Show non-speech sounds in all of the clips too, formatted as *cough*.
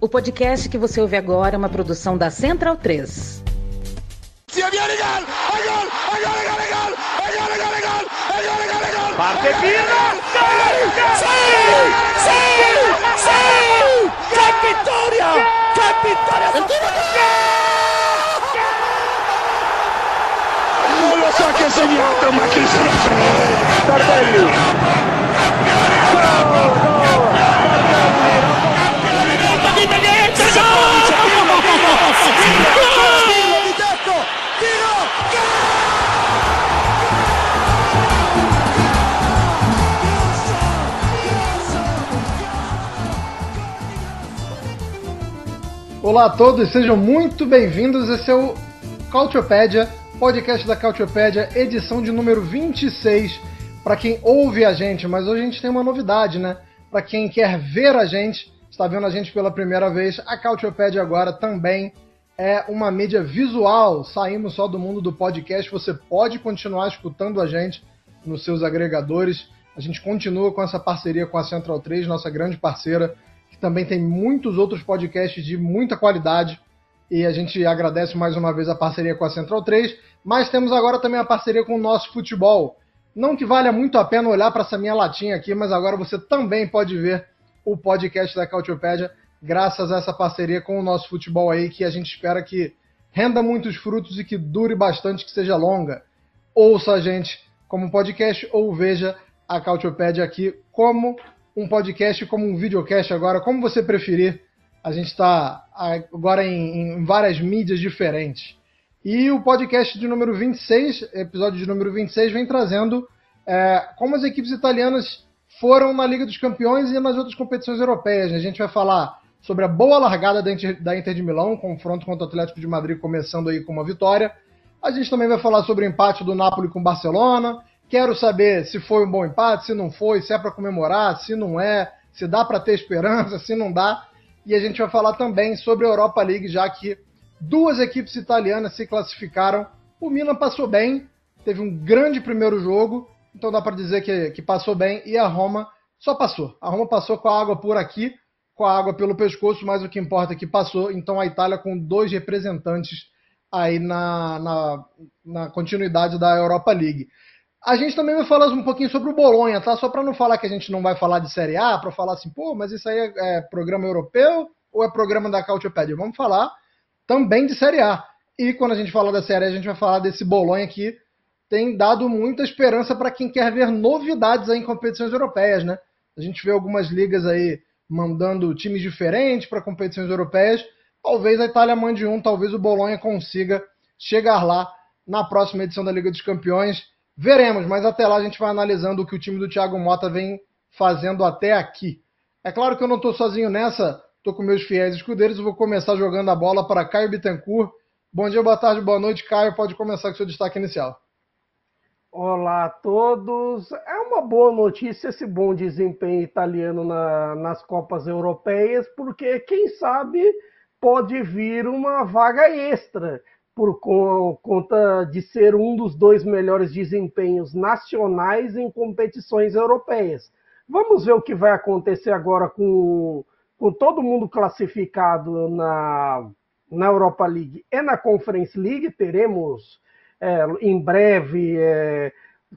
O podcast que você ouve agora é uma produção da Central 3. Parte Pirlo! Sì! Sì! Sì! Che vittoria! Che vittoria del Olá a todos, sejam muito bem-vindos. Esse é o Cautiopédia, podcast da Cautiopédia, edição de número 26. Para quem ouve a gente, mas hoje a gente tem uma novidade, né? Para quem quer ver a gente, está vendo a gente pela primeira vez, a Cautiopédia agora também é uma mídia visual. Saímos só do mundo do podcast, você pode continuar escutando a gente nos seus agregadores. A gente continua com essa parceria com a Central 3, nossa grande parceira, que também tem muitos outros podcasts de muita qualidade. E a gente agradece mais uma vez a parceria com a Central 3, mas temos agora também a parceria com o nosso futebol. Não que valha muito a pena olhar para essa minha latinha aqui, mas agora você também pode ver o podcast da Cautiopédia, graças a essa parceria com o nosso futebol aí, que a gente espera que renda muitos frutos e que dure bastante, que seja longa. Ouça a gente como podcast ou veja a Cautiopédia aqui como um podcast, como um videocast agora, como você preferir. A gente está agora em, em várias mídias diferentes. E o podcast de número 26, episódio de número 26, vem trazendo é, como as equipes italianas foram na Liga dos Campeões e nas outras competições europeias. A gente vai falar sobre a boa largada da Inter, de Milão, confronto contra o Atlético de Madrid começando aí com uma vitória. A gente também vai falar sobre o empate do Napoli com o Barcelona. Quero saber se foi um bom empate, se não foi, se é para comemorar, se não é, se dá para ter esperança, se não dá. E a gente vai falar também sobre a Europa League, já que duas equipes italianas se classificaram. O Milan passou bem, teve um grande primeiro jogo, então dá para dizer que, que passou bem. E a Roma só passou. A Roma passou com a água por aqui, com a água pelo pescoço, mas o que importa é que passou. Então a Itália com dois representantes aí na, na, na continuidade da Europa League. A gente também vai falar um pouquinho sobre o Bolonha, tá? Só para não falar que a gente não vai falar de Série A, para falar assim, pô, mas isso aí é, é programa europeu ou é programa da Cautiopédia? Vamos falar também de Série A. E quando a gente fala da Série A, a gente vai falar desse Bolonha que tem dado muita esperança para quem quer ver novidades em competições europeias, né? A gente vê algumas ligas aí mandando times diferentes para competições europeias. Talvez a Itália mande um, talvez o Bolonha consiga chegar lá na próxima edição da Liga dos Campeões. Veremos, mas até lá a gente vai analisando o que o time do Thiago Mota vem fazendo até aqui. É claro que eu não estou sozinho nessa, estou com meus fiéis escudeiros vou começar jogando a bola para Caio Bittencourt. Bom dia, boa tarde, boa noite, Caio. Pode começar com seu destaque inicial. Olá a todos. É uma boa notícia esse bom desempenho italiano na, nas Copas Europeias, porque quem sabe pode vir uma vaga extra por conta de ser um dos dois melhores desempenhos nacionais em competições europeias. Vamos ver o que vai acontecer agora com, com todo mundo classificado na, na Europa League e na Conference League. Teremos é, em breve é,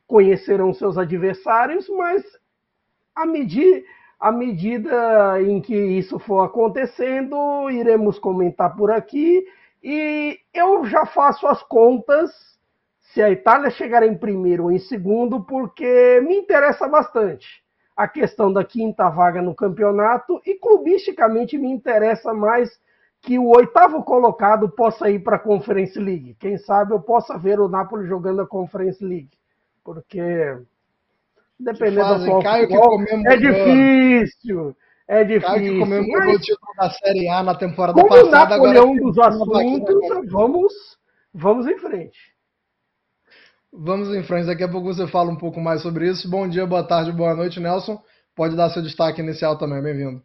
conhecerão seus adversários, mas à à medida em que isso for acontecendo, iremos comentar por aqui. E eu já faço as contas se a Itália chegar em primeiro ou em segundo, porque me interessa bastante a questão da quinta vaga no campeonato e clubisticamente me interessa mais que o oitavo colocado possa ir para a Conference League. Quem sabe eu possa ver o Napoli jogando a Conference League, porque dependendo do futebol, é difícil. É difícil. Caio que comemorou mas... o título da Série A na temporada Como passada. Como o Napoli é um dos assuntos, vamos, vamos em frente. Vamos em frente. Daqui a pouco você fala um pouco mais sobre isso. Bom dia, boa tarde, boa noite, Nelson. Pode dar seu destaque inicial também. Bem-vindo.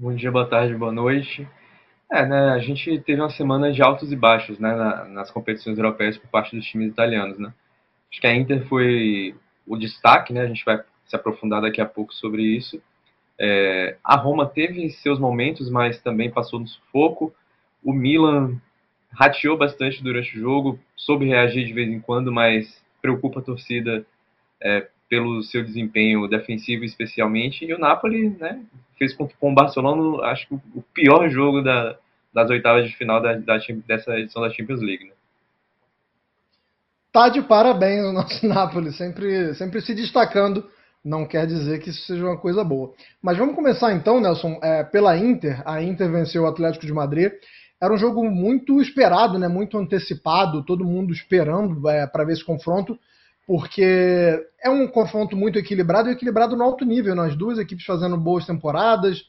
Bom dia, boa tarde, boa noite. É, né, a gente teve uma semana de altos e baixos né, na, nas competições europeias por parte dos times italianos. Né? Acho que a Inter foi o destaque, né, a gente vai se aprofundar daqui a pouco sobre isso. É, a Roma teve seus momentos, mas também passou no sufoco. O Milan rateou bastante durante o jogo, soube reagir de vez em quando, mas preocupa a torcida é, pelo seu desempenho defensivo especialmente. E o Napoli né, fez com, o Barcelona, acho que o pior jogo da, das oitavas de final da, da, dessa edição da Champions League. Né? Tá de parabéns o nosso *laughs* Napoli, sempre, sempre se destacando. Não quer dizer que isso seja uma coisa boa. Mas vamos começar então, Nelson, é, pela Inter. A Inter venceu o Atlético de Madrid. Era um jogo muito esperado, né, muito antecipado, todo mundo esperando é, para ver esse confronto, porque é um confronto muito equilibrado e equilibrado no alto nível. Né? As duas equipes fazendo boas temporadas,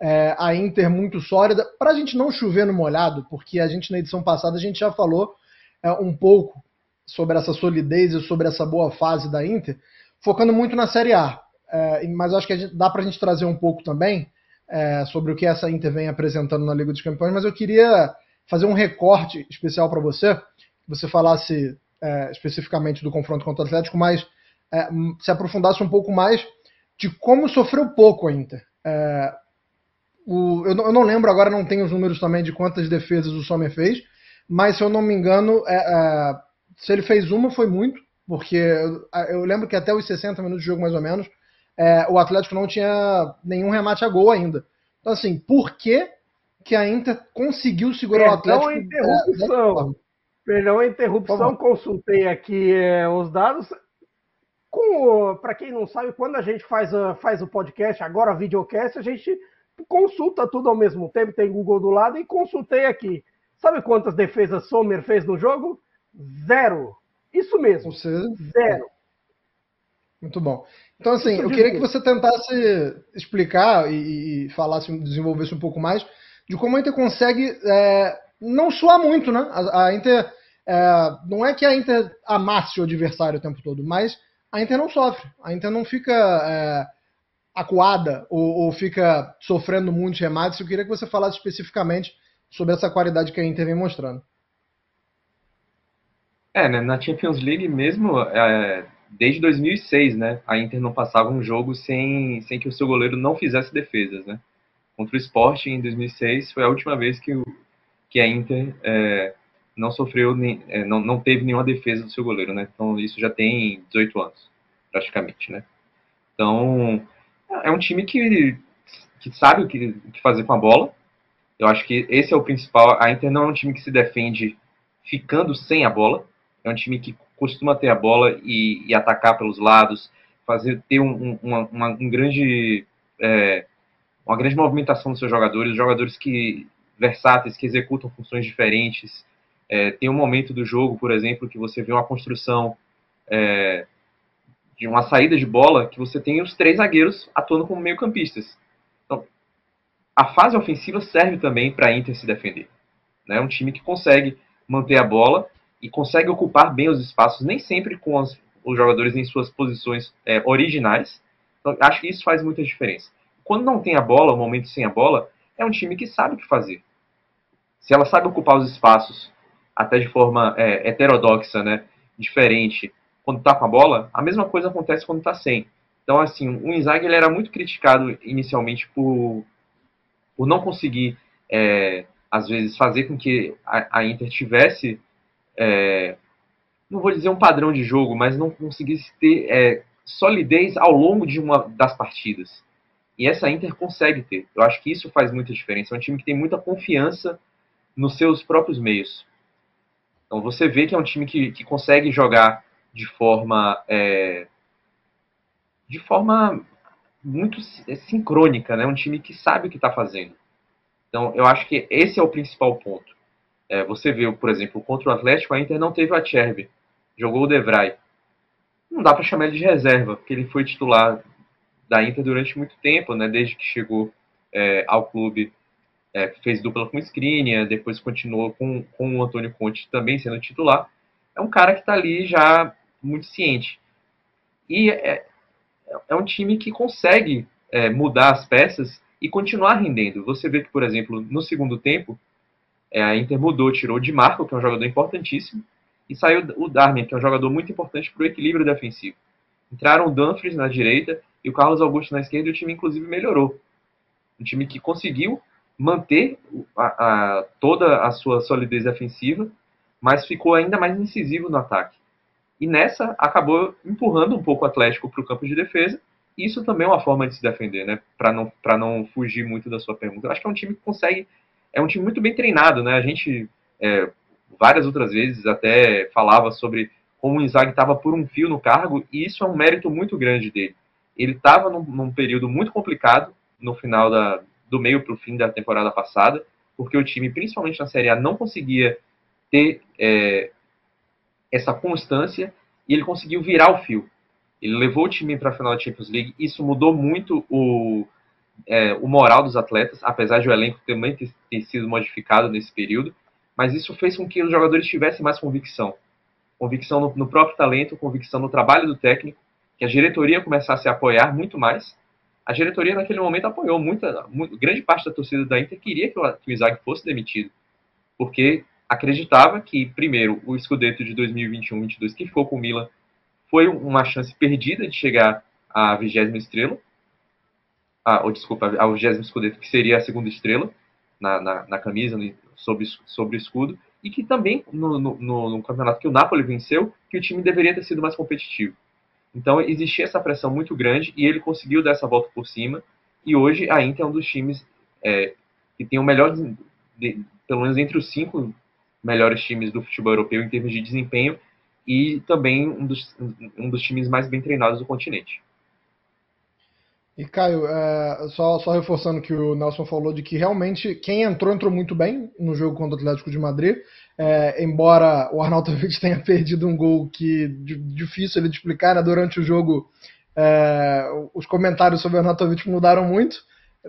é, a Inter muito sólida. Para a gente não chover no molhado, porque a gente na edição passada a gente já falou é, um pouco sobre essa solidez e sobre essa boa fase da Inter, focando muito na Série A. É, mas acho que gente, dá para a gente trazer um pouco também é, sobre o que essa Inter vem apresentando na Liga dos Campeões, mas eu queria fazer um recorte especial para você, que você falasse é, especificamente do confronto contra o Atlético, mas é, se aprofundasse um pouco mais de como sofreu pouco a Inter. É, o, eu, não, eu, não, lembro agora, não tenho os números também de quantas defesas o Sommer fez, mas se eu não me engano, é, é, se ele fez uma, foi muito, porque eu, eu, lembro que até os 60 minutos de jogo, mais ou menos, é, o Atlético não tinha nenhum remate a gol ainda. Então, assim, por que, que a Inter conseguiu segurar Perdão o Atlético? A interrupção. Perdão a interrupção, consultei aqui é, os dados. Para quem não sabe, quando a gente faz, faz o podcast, agora videocast, a gente consulta tudo ao mesmo tempo, tem Google do lado e consultei aqui. Sabe quantas defesas Sommer fez no jogo? Zero. Isso mesmo. Você... Zero. Muito bom. Então, assim, eu queria que você tentasse explicar e, e falasse, desenvolvesse um pouco mais de como a Inter consegue é, não suar muito, né? A, a Inter. É, não é que a Inter amasse o adversário o tempo todo, mas a Inter não sofre. A Inter não fica é, acuada ou, ou, fica sofrendo muitos remates. Eu queria que você falasse especificamente sobre essa qualidade que a Inter vem mostrando. É, né, na Champions League mesmo, é, desde 2006, né, a Inter não passava um jogo sem, sem que o seu goleiro não fizesse defesas, né. Contra o Sporting em 2006 foi a última vez que, o, que a Inter é, não sofreu, é, não, não teve nenhuma defesa do seu goleiro, né. Então isso já tem 18 anos, praticamente, né. Então é um time que, que sabe o que, o que fazer com a bola. Eu acho que esse é o principal. A Inter não é um time que se defende ficando sem a bola é um time que costuma ter a bola e, e atacar pelos lados, fazer ter um, uma, uma, um grande, é, uma grande movimentação dos seus jogadores, jogadores que versáteis, que executam funções diferentes. É, tem um momento do jogo, por exemplo, que você vê uma construção é, de uma saída de bola que você tem os três zagueiros atuando como meio-campistas. Então, a fase ofensiva serve também para a Inter se defender. É né? um time que consegue manter a bola e consegue ocupar bem os espaços, nem sempre com as, os jogadores em suas posições é, originais. Então, acho que isso faz muita diferença. Quando não tem a bola, o momento sem a bola, é um time que sabe o que fazer. Se ela sabe ocupar os espaços, até de forma é, heterodoxa, né, diferente, quando está com a bola, a mesma coisa acontece quando está sem. Então, assim, o Inzaghi ele era muito criticado inicialmente por, por não conseguir, é, às vezes, fazer com que a, a Inter tivesse é, não vou dizer um padrão de jogo, mas não conseguisse ter é, solidez ao longo de uma das partidas. E essa Inter consegue ter. Eu acho que isso faz muita diferença. É um time que tem muita confiança nos seus próprios meios. Então você vê que é um time que, que consegue jogar de forma é, de forma muito sincrônica, né? Um time que sabe o que está fazendo. Então eu acho que esse é o principal ponto. É, você viu, por exemplo, contra o Atlético, a Inter não teve o Acerbi, jogou o Devray. Não dá para chamar ele de reserva, porque ele foi titular da Inter durante muito tempo, né, desde que chegou é, ao clube, é, fez dupla com o Skriniar, depois continuou com, com o Antônio Conte também sendo titular. É um cara que está ali já muito ciente. E é, é um time que consegue é, mudar as peças e continuar rendendo. Você vê que, por exemplo, no segundo tempo, é, a Inter mudou, tirou o Di Marco, que é um jogador importantíssimo, e saiu o Darmian, que é um jogador muito importante para o equilíbrio defensivo. Entraram o Dumfries na direita e o Carlos Augusto na esquerda, e o time inclusive melhorou. Um time que conseguiu manter a, a, toda a sua solidez defensiva, mas ficou ainda mais incisivo no ataque. E nessa acabou empurrando um pouco o Atlético para o campo de defesa. Isso também é uma forma de se defender, né? Para não, não fugir muito da sua pergunta. Eu acho que é um time que consegue. É um time muito bem treinado, né? A gente é, várias outras vezes até falava sobre como o Inzaghi estava por um fio no cargo, e isso é um mérito muito grande dele. Ele estava num, num, período muito complicado no final da, do meio para o fim da temporada passada, porque o time, principalmente na Série A, não conseguia ter é, essa constância e ele conseguiu virar o fio. Ele levou o time para a final da Champions League. Isso mudou muito o, é, o moral dos atletas, apesar de o elenco também ter, ter, sido modificado nesse período. Mas isso fez com que os jogadores tivessem mais convicção. Convicção no, no próprio talento, convicção no trabalho do técnico, que a diretoria começasse a apoiar muito mais. A diretoria naquele momento apoiou muita, grande parte da torcida da Inter queria que o, que o Isaac fosse demitido, porque acreditava que, primeiro, o Scudetto de 2021-22, que ficou com o Milan, foi uma chance perdida de chegar à vigésima estrela, ou desculpa, ao vigésimo Scudetto, que seria a segunda estrela na, na, na camisa, sobre, sobre o escudo, e que também, no, no, no, campeonato que o Napoli venceu, que o time deveria ter sido mais competitivo. Então, existia essa pressão muito grande, e ele conseguiu dar essa volta por cima, e hoje a Inter é um dos times é, que tem o melhor, de, pelo menos entre os cinco melhores times do futebol europeu em termos de desempenho e também um dos, um dos times mais bem treinados do continente. E Caio, é, só, só reforçando que o Nelson falou de que realmente quem entrou, entrou muito bem no jogo contra o Atlético de Madrid. É, embora o Arnautovic *laughs* tenha perdido um gol que difícil ele de explicar, né? durante o jogo é, os comentários sobre o Arnautovic mudaram muito.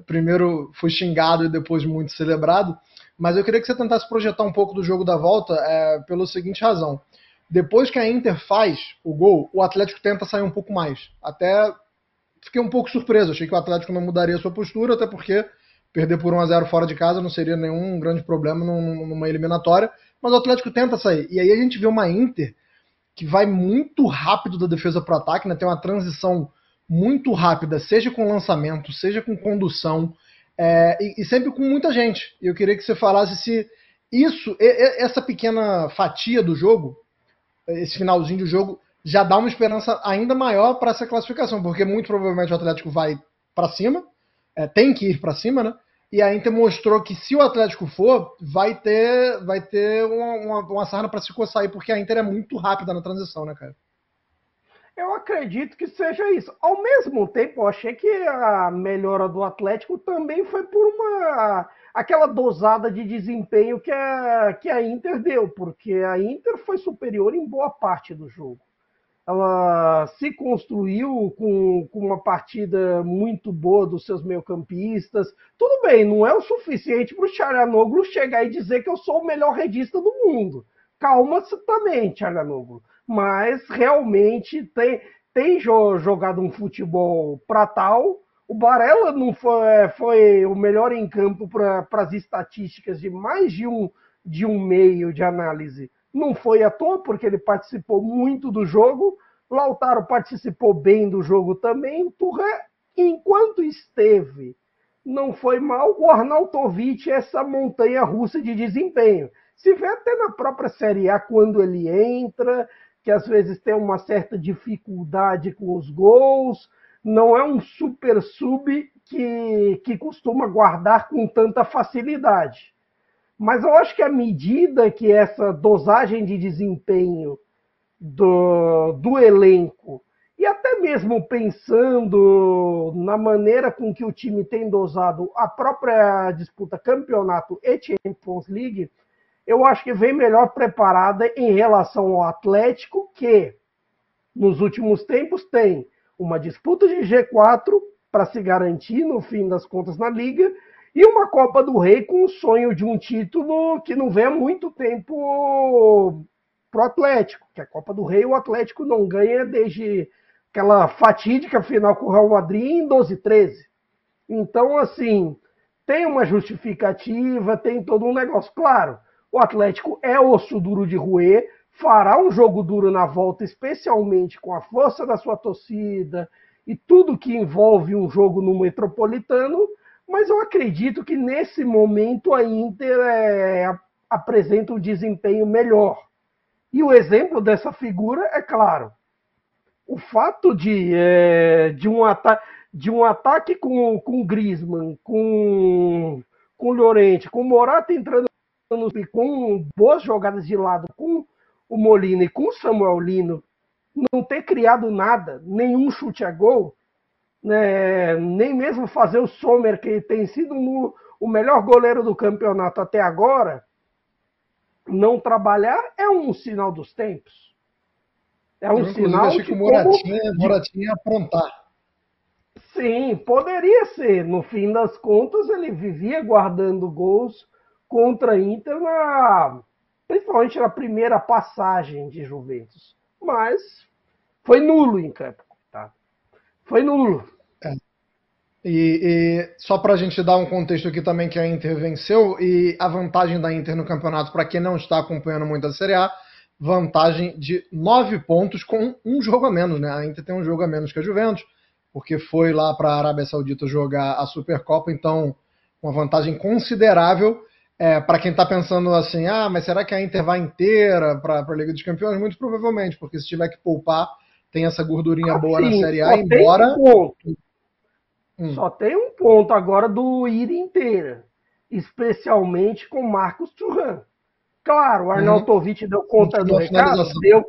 Primeiro foi xingado e depois muito celebrado. Mas eu queria que você tentasse projetar um pouco do jogo da volta é, pela seguinte razão. Depois que a Inter faz o gol, o Atlético tenta sair um pouco mais. Até fiquei um pouco surpreso. Achei que o Atlético não mudaria sua postura, até porque perder por 1 a 0 fora de casa não seria nenhum grande problema numa eliminatória. Mas o Atlético tenta sair. E aí a gente vê uma Inter que vai muito rápido da defesa para o ataque, né? tem uma transição muito rápida, seja com lançamento, seja com condução. É, e, e, sempre com muita gente. Eu queria que você falasse se isso, essa pequena fatia do jogo, esse finalzinho do jogo, já dá uma esperança ainda maior para essa classificação, porque muito provavelmente o Atlético vai para cima, é, tem que ir para cima, né? E a Inter mostrou que se o Atlético for, vai ter, vai ter uma, uma, uma sarna para se coçar aí, porque a Inter é muito rápida na transição, né, cara? Eu acredito que seja isso. Ao mesmo tempo, eu achei que a melhora do Atlético também foi por uma aquela dosada de desempenho que a, que a Inter deu, porque a Inter foi superior em boa parte do jogo. Ela se construiu com, com uma partida muito boa dos seus meio-campistas. Tudo bem, não é o suficiente para o Charanoglu chegar e dizer que eu sou o melhor redista do mundo. Calma também, Charanoglu mas realmente tem, tem jogado um futebol para tal. O Barella não foi, é, foi o melhor em campo para as estatísticas de mais de um, de um meio de análise. Não foi à toa, porque ele participou muito do jogo. Lautaro participou bem do jogo também. Turra, enquanto esteve, não foi mal. O Arnautovic, essa montanha russa de desempenho. Se vê até na própria Série A, quando ele entra, que às vezes tem uma certa dificuldade com os gols, não é um super sub que, que costuma guardar com tanta facilidade. Mas eu acho que à medida que essa dosagem de desempenho do, do elenco, e até mesmo pensando na maneira com que o time tem dosado a própria disputa campeonato e Champions League, eu acho que vem melhor preparada em relação ao Atlético, que nos últimos tempos tem uma disputa de G4 para se garantir no fim das contas na liga e uma Copa do Rei com o sonho de um título que não vem há muito tempo pro Atlético, que a Copa do Rei o Atlético não ganha desde aquela fatídica final com o Real Madrid em 12 13. Então, assim, tem uma justificativa, tem todo um negócio. Claro, o Atlético é osso duro de roer, fará um jogo duro na volta, especialmente com a força da sua torcida e tudo que envolve um jogo no Metropolitano, mas eu acredito que nesse momento a Inter é, apresenta um desempenho melhor. E o exemplo dessa figura é claro. O fato de, é, de, um, ata de um ataque com, com Griezmann, com, com Llorente, com Morata entrando com boas jogadas de lado, com o Molina e com o Samuel Lino, não ter criado nada, nenhum chute a gol, né, nem mesmo fazer o Sommer, que tem sido um, o melhor goleiro do campeonato até agora, não trabalhar é um sinal dos tempos. É um Eu, sinal achei que o Moratinha, como... Moratinha aprontar. Sim, poderia ser. No fim das contas, ele vivia guardando gols contra a Inter, na, principalmente na primeira passagem de Juventus. Mas foi nulo em campo. Tá? Foi nulo. E, e, só para a gente dar um contexto aqui também que a Inter venceu e a vantagem da Inter no campeonato, para quem não está acompanhando muito a Série A, vantagem de nove pontos com um jogo a menos, né? A Inter tem um jogo a menos que a Juventus, porque foi lá para a Arábia Saudita jogar a Supercopa, então uma vantagem considerável. É, para quem está pensando assim, ah, mas será que a Inter vai inteira para a Liga dos Campeões? Muito provavelmente, porque se tiver que poupar, tem essa gordurinha ah, boa sim, na Série A, embora. Um hum. Só tem um ponto agora do ir inteira, especialmente com Marcos Turan. Claro, o Arnautovic hum. deu conta do recado, deu,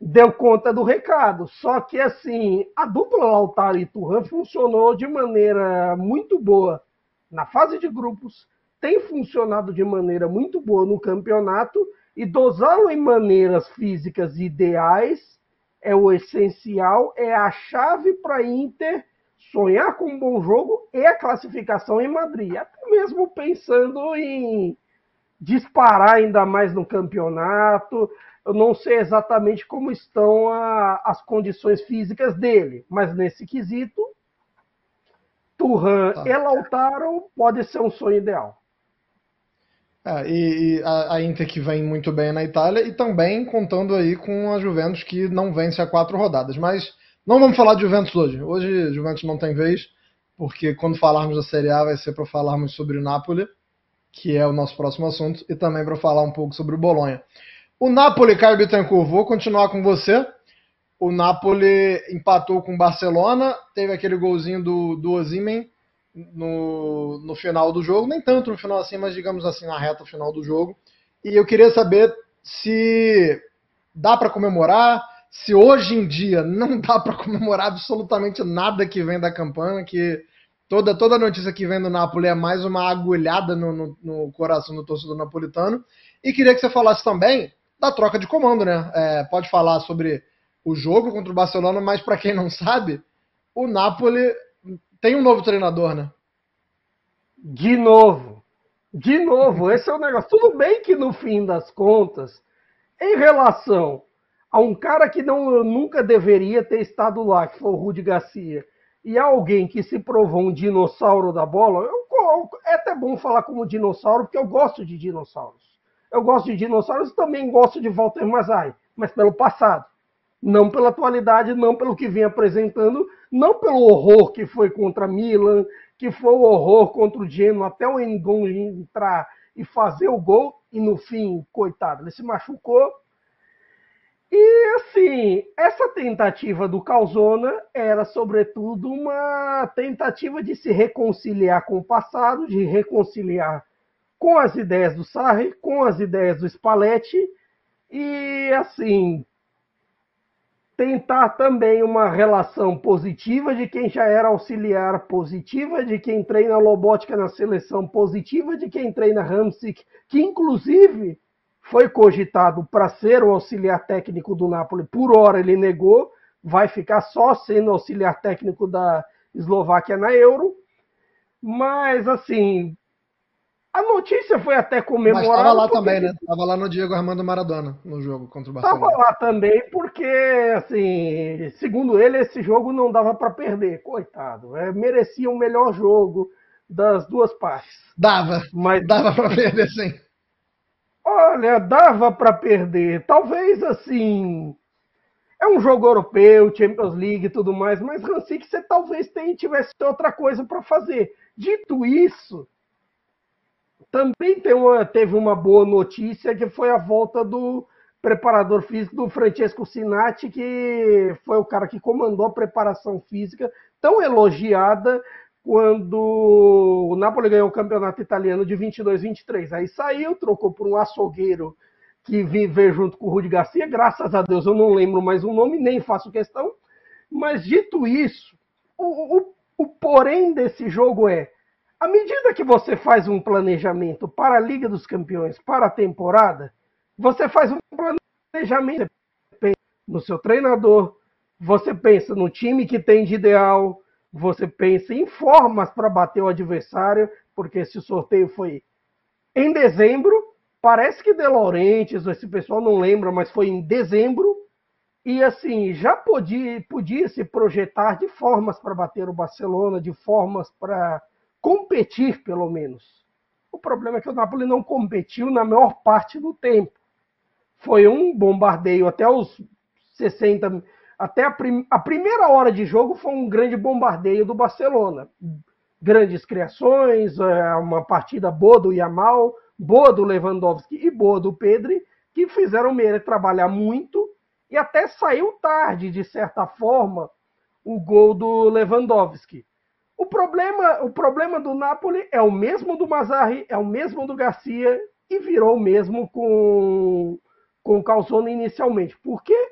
deu conta do recado. Só que assim, a dupla Lautaro e Turan funcionou de maneira muito boa na fase de grupos tem funcionado de maneira muito boa no campeonato e dosá-lo em maneiras físicas ideais é o essencial, é a chave para Inter sonhar com um bom jogo e a classificação em Madrid. Até mesmo pensando em disparar ainda mais no campeonato. Eu não sei exatamente como estão a, as condições físicas dele, mas nesse quesito, Turhan tá. e Lautaro pode ser um sonho ideal. É, e, e a, a, Inter que vem muito bem na Itália e também contando aí com a Juventus que não vence a quatro rodadas. Mas não vamos falar de Juventus hoje. Hoje Juventus não tem vez, porque quando falarmos da Série A vai ser para falarmos sobre o Napoli, que é o nosso próximo assunto, e também para falar um pouco sobre o Bolonha. O Napoli, Caio Bittencourt, vou continuar com você. O Napoli empatou com o Barcelona, teve aquele golzinho do, do no, no final do jogo, nem tanto no final assim, mas digamos assim, na reta final do jogo. E eu queria saber se dá para comemorar, se hoje em dia não dá para comemorar absolutamente nada que vem da campanha, que toda, toda notícia que vem do Napoli é mais uma agulhada no, no, no coração do torcedor napolitano. E queria que você falasse também da troca de comando, né? É, pode falar sobre o jogo contra o Barcelona, mas para quem não sabe, o Napoli tem um novo treinador, né? De novo. De novo, esse é o negócio. Tudo bem que no fim das contas, em relação a um cara que não, nunca deveria ter estado lá, que foi o Rudy Garcia, e alguém que se provou um dinossauro da bola, eu, é até bom falar como dinossauro, porque eu gosto de dinossauros. Eu gosto de dinossauros e também gosto de Walter Mazai, mas pelo passado. Não pela atualidade, não pelo que vem apresentando, não pelo horror que foi contra Milan, que foi o horror contra o Genoa, até o Engon entrar e fazer o gol, e no fim, coitado, ele se machucou. E assim, essa tentativa do Calzona era, sobretudo, uma tentativa de se reconciliar com o passado, de reconciliar com as ideias do Sarri, com as ideias do Spalletti, e assim, tentar também uma relação positiva de quem já era auxiliar, positiva de quem treina robótica na seleção, positiva de quem treina Hamsik, que inclusive foi cogitado para ser o auxiliar técnico do Napoli. Por hora ele negou, vai ficar só sendo auxiliar técnico da Eslováquia na Euro. Mas assim, a notícia foi até comemorada. Mas estava lá porque... também, né? Estava lá no Diego Armando Maradona, no jogo contra o Barcelona. Estava lá também, porque, assim, segundo ele, esse jogo não dava para perder. Coitado. É, merecia o um melhor jogo das duas partes. Dava. Mas dava para perder, sim. Olha, dava para perder. Talvez, assim. é um jogo europeu, Champions League e tudo mais, mas Rancic você talvez tenha, tivesse outra coisa para fazer. Dito isso, também uma, teve uma boa notícia que foi a volta do preparador físico do Francesco Sinatti, que foi o cara que comandou a preparação física tão elogiada quando o Napoli ganhou o campeonato italiano de 22-23. Aí saiu, trocou por um açougueiro que vive junto com o Rudi Garcia. Graças a Deus eu não lembro mais o nome, nem faço questão. Mas dito isso, o, o, o porém desse jogo é à medida que você faz um planejamento para a Liga dos Campeões, para a temporada, você faz um planejamento no seu treinador, você pensa no time que tem de ideal, você pensa em formas para bater o adversário, porque esse sorteio foi em dezembro. Parece que De Laurentiis, esse pessoal não lembra, mas foi em dezembro. E assim, já podia, podia se projetar de formas para bater o Barcelona, de formas para competir, pelo menos. O problema é que o Napoli não competiu na maior parte do tempo. Foi um bombardeio até os 60, até a, prim, a primeira hora de jogo foi um grande bombardeio do Barcelona. Grandes criações, é, uma partida boa do Yamal, boa do Lewandowski e boa do Pedri, que fizeram o Meire trabalhar muito e até saiu tarde, de certa forma, o gol do Lewandowski. O problema, o problema do Napoli é o mesmo do Mazzarri, é o mesmo do Garcia e virou o mesmo com, com o Calzone inicialmente. Por quê?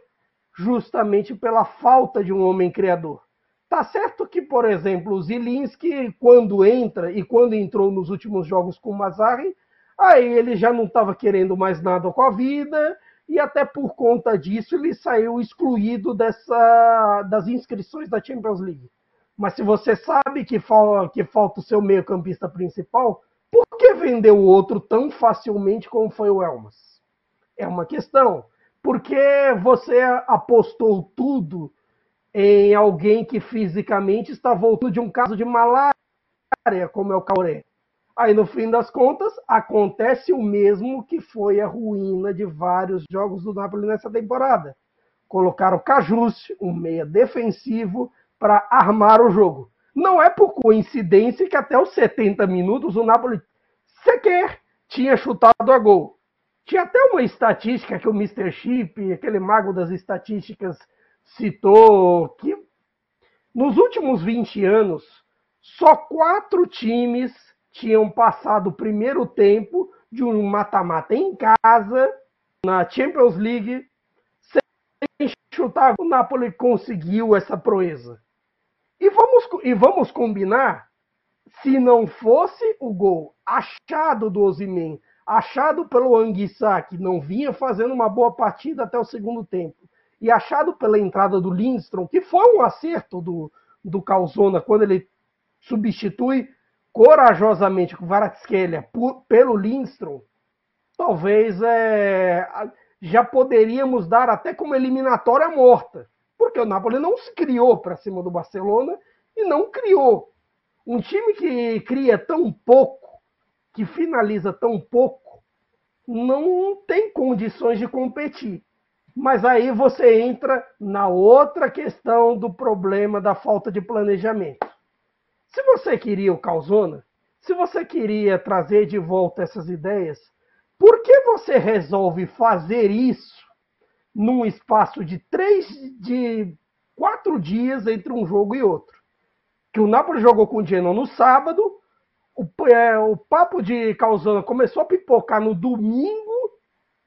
Justamente pela falta de um homem criador. Tá certo que, por exemplo, o Zilinski, quando entra e quando entrou nos últimos jogos com o Mazzarri, aí ele já não estava querendo mais nada com a vida e até por conta disso ele saiu excluído dessa, das inscrições da Champions League. Mas se você sabe que, fal que falta o seu meio-campista principal, por que vender o outro tão facilmente como foi o Elmas? É uma questão. Porque você apostou tudo em alguém que fisicamente está voltando de um caso de malária, como é o Cauré. Aí, no fim das contas, acontece o mesmo que foi a ruína de vários jogos do Napoli nessa temporada. Colocaram o Cajus, um meia defensivo, para armar o jogo. Não é por coincidência que até os 70 minutos o Napoli sequer tinha chutado a gol. Tinha até uma estatística que o Mr. Chip, aquele mago das estatísticas, citou que nos últimos 20 anos só quatro times tinham passado o primeiro tempo de um mata-mata em casa na Champions League sem chutar. O Napoli conseguiu essa proeza. E vamos, e vamos combinar, se não fosse o gol achado do Osimen, achado pelo Anguissa, que não vinha fazendo uma boa partida até o segundo tempo, e achado pela entrada do Lindstrom, que foi um acerto do, do Calzona quando ele substitui corajosamente o Varatskelia pelo Lindstrom, talvez é, já poderíamos dar até como eliminatória morta porque o Napoli não se criou para cima do Barcelona e não criou. Um time que cria tão pouco, que finaliza tão pouco, não tem condições de competir. Mas aí você entra na outra questão do problema da falta de planejamento. Se você queria o Calzona, se você queria trazer de volta essas ideias, por que você resolve fazer isso num espaço de três, de quatro dias entre um jogo e outro. Que o Napoli jogou com o Genoa no sábado, o, é, o papo de Calzona começou a pipocar no domingo,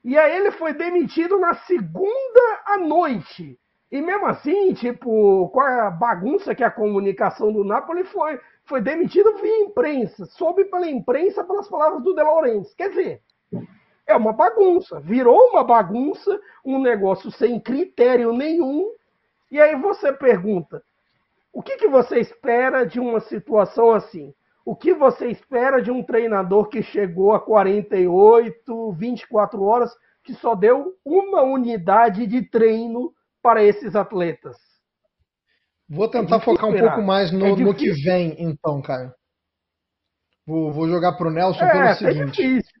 e aí ele foi demitido na segunda à noite. E mesmo assim, tipo, com a bagunça que a comunicação do Napoli foi, foi demitido via imprensa, soube pela imprensa pelas palavras do De Laurentiis. Quer dizer, é uma bagunça, virou uma bagunça, um negócio sem critério nenhum. E aí você pergunta: o que, que você espera de uma situação assim? O que você espera de um treinador que chegou a 48, 24 horas, que só deu uma unidade de treino para esses atletas? Vou tentar é focar um pouco mais no, é no, que vem, então, cara. Vou, vou jogar para o Nelson é, pelo é seguinte. É difícil.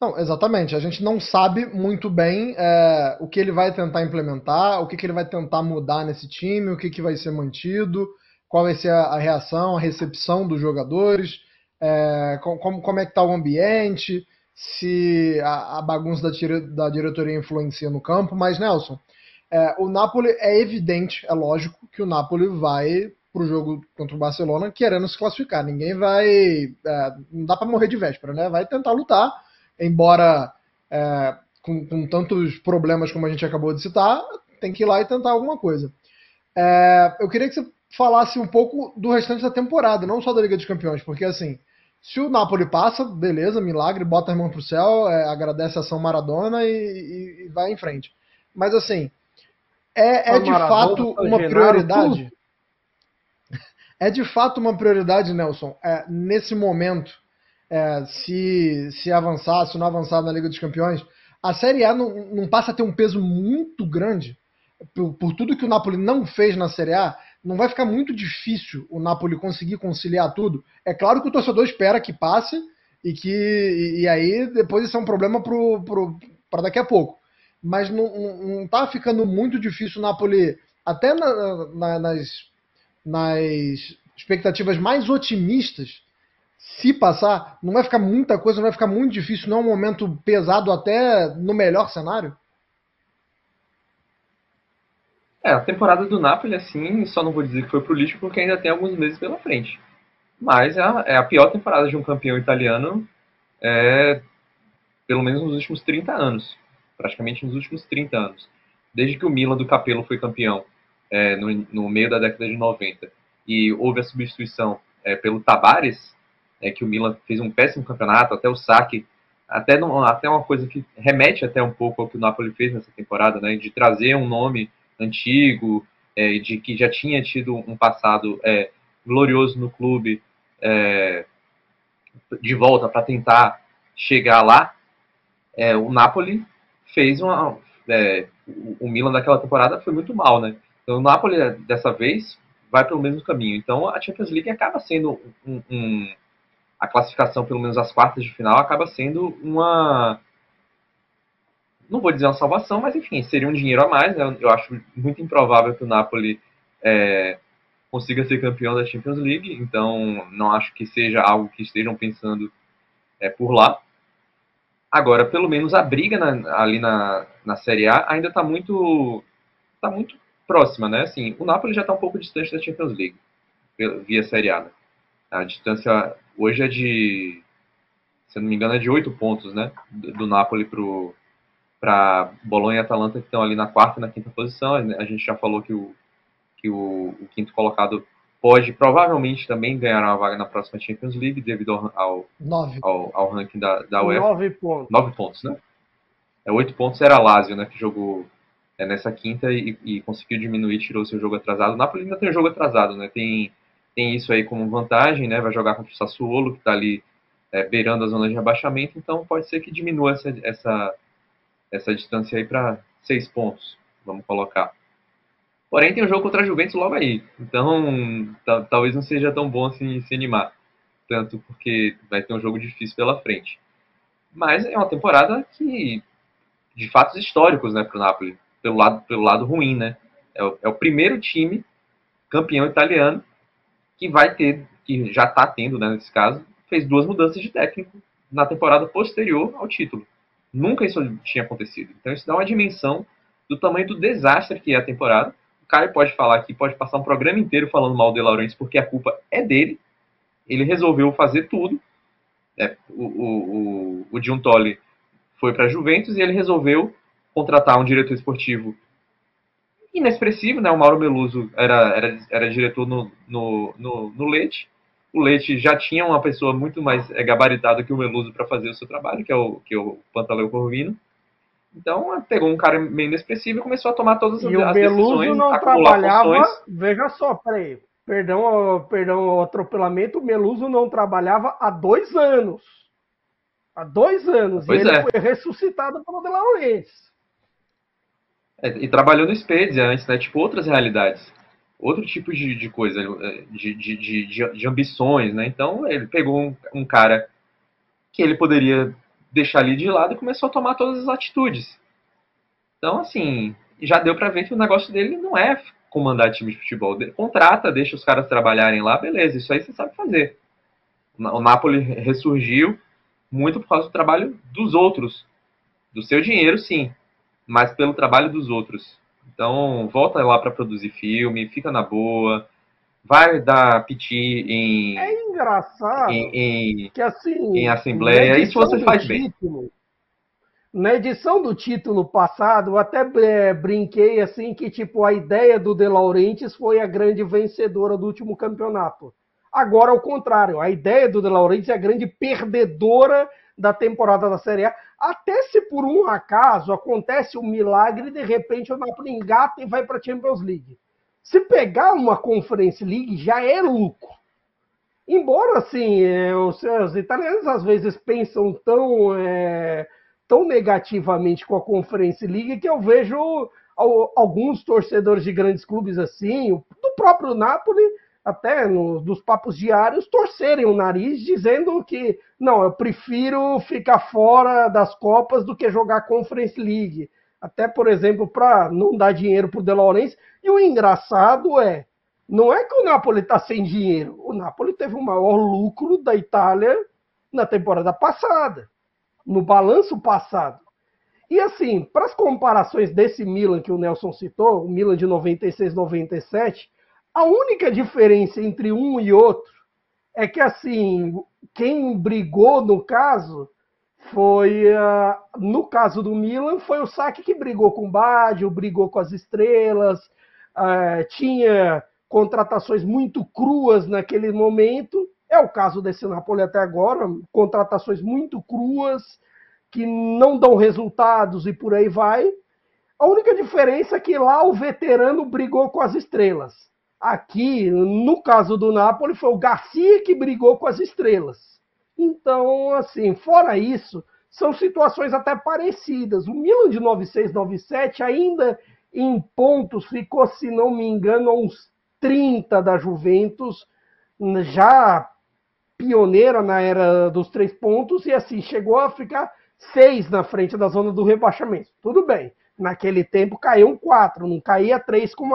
Não, exatamente. A gente não sabe muito bem é, o que ele vai tentar implementar, o que, que ele vai tentar mudar nesse time, o que, que vai ser mantido, qual vai ser a, reação, a recepção dos jogadores, é, como, como é que está o ambiente, se a, a bagunça da, tira, da, diretoria influencia no campo. Mas, Nelson, é, o Napoli é evidente, é lógico, que o Napoli vai para o jogo contra o Barcelona querendo se classificar. Ninguém vai. É, não dá para morrer de véspera, né? Vai tentar lutar, embora é, com, com, tantos problemas como a gente acabou de citar, tem que ir lá e tentar alguma coisa. É, eu queria que você falasse um pouco do restante da temporada, não só da Liga dos Campeões, porque assim. Se o Napoli passa, beleza, milagre, bota a mão pro céu, é, agradece a ação Maradona e, e, e, vai em frente. Mas assim, é, é de fato uma prioridade. É de fato uma prioridade, Nelson, é, nesse momento, é, se, se avançar, se não avançar na Liga dos Campeões, a Série A não, não passa a ter um peso muito grande por, por, tudo que o Napoli não fez na Série A. Não vai ficar muito difícil o Napoli conseguir conciliar tudo. É claro que o torcedor espera que passe e que e, e aí depois isso é um problema para daqui a pouco. Mas não está ficando muito difícil o Napoli, até na, na, nas nas expectativas mais otimistas, se passar, não vai ficar muita coisa, não vai ficar muito difícil, não é um momento pesado até no melhor cenário? É, a temporada do Napoli, assim, só não vou dizer que foi pro lixo porque ainda tem alguns meses pela frente. Mas é a, é a pior temporada de um campeão italiano, é, pelo menos nos últimos 30 anos. Praticamente nos últimos 30 anos. Desde que o Milan do Capello foi campeão é, no, no, meio da década de 90 e houve a substituição é, pelo Tabares, é, que o Milan fez um péssimo campeonato, até o saque, até, até uma coisa que remete até um pouco ao que o Napoli fez nessa temporada, né, de trazer um nome antigo, é, de que já tinha tido um passado é, glorioso no clube, é, de volta para tentar chegar lá, é, o Napoli fez uma. É, o Milan daquela temporada foi muito mal, né? Então, o Napoli, dessa vez, vai pelo mesmo caminho. Então, a Champions League acaba sendo um, um, a classificação, pelo menos as quartas de final, acaba sendo uma. Não vou dizer uma salvação, mas enfim, seria um dinheiro a mais. Né? Eu acho muito improvável que o Napoli é, consiga ser campeão da Champions League, então não acho que seja algo que estejam pensando é, por lá. Agora, pelo menos a briga na, ali na, na Série A ainda está muito, tá muito próxima, né? Assim, o Napoli já está um pouco distante da Champions League, via Série A. Né? A distância hoje é de, se não me engano, é de oito pontos, né? Do, do Napoli para Bolonha e Atalanta, que estão ali na quarta e na quinta posição. A gente já falou que o, que o, o quinto colocado pode provavelmente também ganhar uma vaga na próxima Champions League devido ao, ao, ao, ao ranking da, da UEFA. Nove pontos. Nove pontos, né? É, oito pontos era Lazio, né? Que jogou é, nessa quinta e, e, conseguiu diminuir, tirou seu jogo atrasado. O Napoli ainda tem um jogo atrasado, né? Tem, tem isso aí como vantagem, né? Vai jogar contra o Sassuolo, que está ali é, beirando a zona de rebaixamento, então pode ser que diminua essa, essa, essa distância aí para seis pontos, vamos colocar. Porém, tem um jogo contra a Juventus logo aí, então talvez não seja tão bom assim se animar, tanto porque vai ter um jogo difícil pela frente. Mas é uma temporada que de fatos históricos, né, para o Napoli pelo lado, pelo lado ruim, né? É o, é o primeiro time campeão italiano que vai ter, que já está tendo, né, nesse caso, fez duas mudanças de técnico na temporada posterior ao título. Nunca isso tinha acontecido. Então isso dá uma dimensão do tamanho do desastre que é a temporada. O Caio pode falar aqui, pode passar um programa inteiro falando mal de Laurentiis porque a culpa é dele. Ele resolveu fazer tudo. É, o, o, o, o John Tolle foi para a Juventus e ele resolveu contratar um diretor esportivo inexpressivo, né? O Mauro Meluso era, era, era diretor no, no, no, no Leite. O Leite já tinha uma pessoa muito mais é, gabaritada que o Meluso para fazer o seu trabalho, que é o, que é o Pantaleu Corvino. Então, pegou um cara meio inexpressivo e começou a tomar todas as, e as decisões. E o Meluso não trabalhava... Funções. Veja só, peraí. Perdão, perdão o atropelamento, o Meluso não trabalhava há dois anos. Há dois anos. Pois e ele é. foi ressuscitado pelo De Laurentiis. É, e trabalhou no Expedia antes, né? Tipo, outras realidades. Outro tipo de, de coisa, é, de, de, de, ambições, né? Então, ele pegou um, um, cara que ele poderia deixar ali de lado e começou a tomar todas as atitudes. Então, assim, já deu para ver que o negócio dele não é comandar time de futebol. Contrata, deixa os caras trabalharem lá, beleza, isso aí você sabe fazer. O Napoli ressurgiu muito por causa do trabalho dos outros. Do seu dinheiro, sim, mas pelo trabalho dos outros. Então, volta lá para produzir filme, fica na boa, vai dar piti em. É engraçado em, em, que assim. Em assembleia, isso você faz título, bem. Na edição do título passado, eu até é, brinquei assim que tipo a ideia do De Laurentiis foi a grande vencedora do último campeonato. Agora, ao contrário, a ideia do De Laurentiis é a grande perdedora da temporada da Série A. Até se por um acaso acontece um milagre e de repente o Napoli engata e vai para a Champions League. Se pegar uma Conference League, já é lucro. Embora, assim, é, os, os, italianos às vezes pensam tão, é, tão negativamente com a Conference League que eu vejo alguns torcedores de grandes clubes assim, do próprio Napoli, até no, nos papos diários, torcerem o nariz, dizendo que não, eu prefiro ficar fora das Copas do que jogar Conference League. Até, por exemplo, para não dar dinheiro para o De Laurentiis. E o engraçado é, não é que o Napoli está sem dinheiro. O Napoli teve o maior lucro da Itália na temporada passada, no balanço passado. E assim, para as comparações desse Milan que o Nelson citou, o Milan de 96, 97, a única diferença entre um e outro é que, assim, quem brigou no caso foi, uh, no caso do Milan, foi o Saki que brigou com o Baggio, brigou com as estrelas, uh, tinha contratações muito cruas naquele momento. É o caso desse Napoli até agora, contratações muito cruas, que não dão resultados e por aí vai. A única diferença é que lá o veterano brigou com as estrelas. Aqui, no caso do Napoli, foi o Garcia que brigou com as estrelas. Então, assim, fora isso, são situações até parecidas. O Milan de 96, 97 ainda em pontos ficou, se não me engano, uns 30 da Juventus, já pioneira na era dos três pontos, e assim, chegou a ficar seis na frente da zona do rebaixamento. Tudo bem, naquele tempo caíam quatro, não caía três como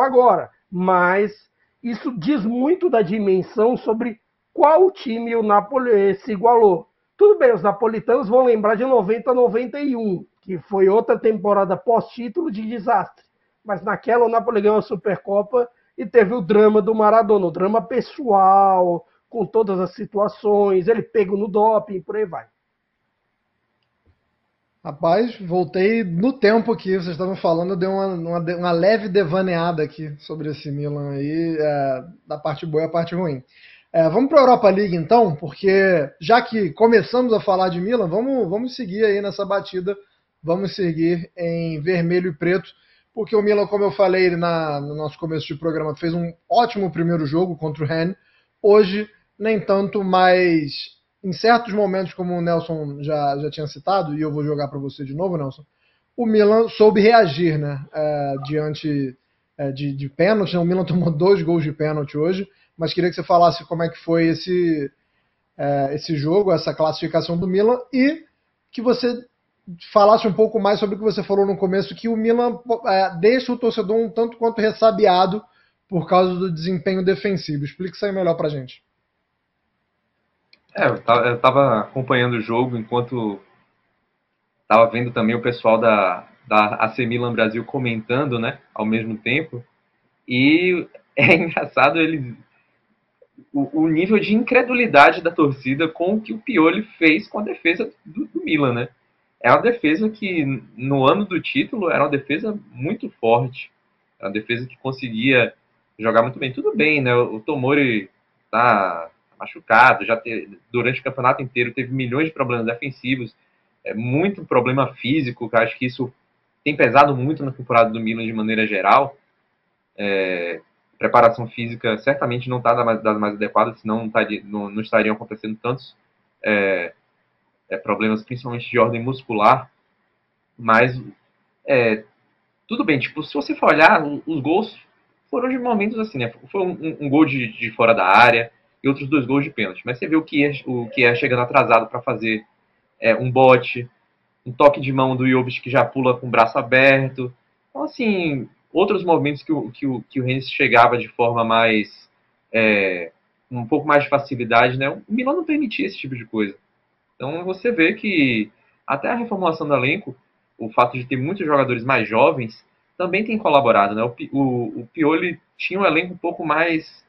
agora mas isso diz muito da dimensão sobre qual time o Napoli se igualou. Tudo bem, os napolitanos vão lembrar de 90 a 91, que foi outra temporada pós-título de desastre. Mas naquela o Napoli ganhou a Supercopa e teve o drama do Maradona, o drama pessoal, com todas as situações, ele pego no doping, por aí vai. Rapaz, voltei no tempo aqui, vocês estavam falando, eu dei uma, uma, uma leve devaneada aqui sobre esse Milan aí, é, da parte boa e a parte ruim. É, vamos para a Europa League então, porque já que começamos a falar de Milan, vamos, vamos seguir aí nessa batida, vamos seguir em vermelho e preto, porque o Milan, como eu falei na, no nosso começo de programa, fez um ótimo primeiro jogo contra o Rennes, hoje nem tanto, mas em certos momentos, como o Nelson já, já tinha citado, e eu vou jogar para você de novo, Nelson, o Milan soube reagir né, é, diante é, de, de pênalti. Né? O Milan tomou dois gols de pênalti hoje, mas queria que você falasse como é que foi esse, é, esse jogo, essa classificação do Milan, e que você falasse um pouco mais sobre o que você falou no começo, que o Milan é, deixa o torcedor um tanto quanto ressabiado por causa do desempenho defensivo. Explique isso aí melhor para gente. É, eu tava, acompanhando o jogo enquanto tava vendo também o pessoal da, da AC Milan Brasil comentando, né, ao mesmo tempo. E *laughs* é engraçado ele o, o, nível de incredulidade da torcida com o que o Pioli fez com a defesa do, do, Milan, né? É uma defesa que no ano do título era uma defesa muito forte, era uma defesa que conseguia jogar muito bem. Tudo bem, né? O Tomori tá machucado, já te, durante o campeonato inteiro teve milhões de problemas defensivos, é, muito problema físico, que acho que isso tem pesado muito na temporada do Milan de maneira geral. É, preparação física certamente não está das mais adequadas, senão não, tá, não, não estariam acontecendo tantos é, é, problemas, principalmente de ordem muscular. Mas é, tudo bem, tipo, se você for olhar, os gols foram de momentos assim, né? Foi um, um gol de, de, fora da área, e outros dois gols de pênalti. Mas você vê o que é, o que é chegando atrasado para fazer é, um bote, um toque de mão do Jovic que já pula com o braço aberto. Então, assim, outros movimentos que o, que o, que o Rennes chegava de forma mais. É, um pouco mais de facilidade, né? O Milan não permitia esse tipo de coisa. Então você vê que até a reformulação do elenco, o fato de ter muitos jogadores mais jovens, também tem colaborado, né? O, o, o Pioli tinha um elenco um pouco mais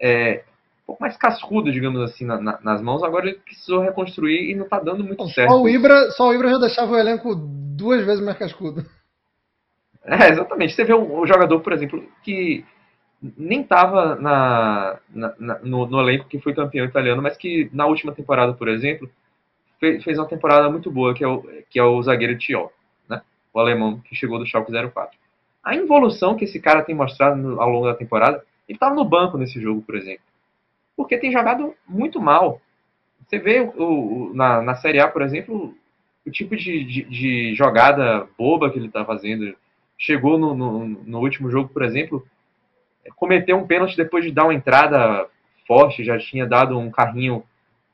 é, pouco mais cascudo, digamos assim, na, na, nas mãos. Agora ele precisou reconstruir e não está dando muito certo. Só o, Ibra, só o Ibra já deixava o elenco duas vezes mais cascudo. *laughs* É, exatamente. Você vê um, um jogador, por exemplo, que nem estava na, na, no, no, elenco que foi campeão italiano, mas que na última temporada, por exemplo, fez, fez uma temporada muito boa, que é o, que é o zagueiro Tio, né? o alemão que chegou do Schalke 04. A evolução que esse cara tem mostrado no, ao longo da temporada, ele estava no banco nesse jogo, por exemplo, porque tem jogado muito mal. Você vê o, o na, na Série A, por exemplo, o tipo de, de, de jogada boba que ele está fazendo. Chegou no, no, no último jogo, por exemplo, cometeu um pênalti depois de dar uma entrada forte, já tinha dado um carrinho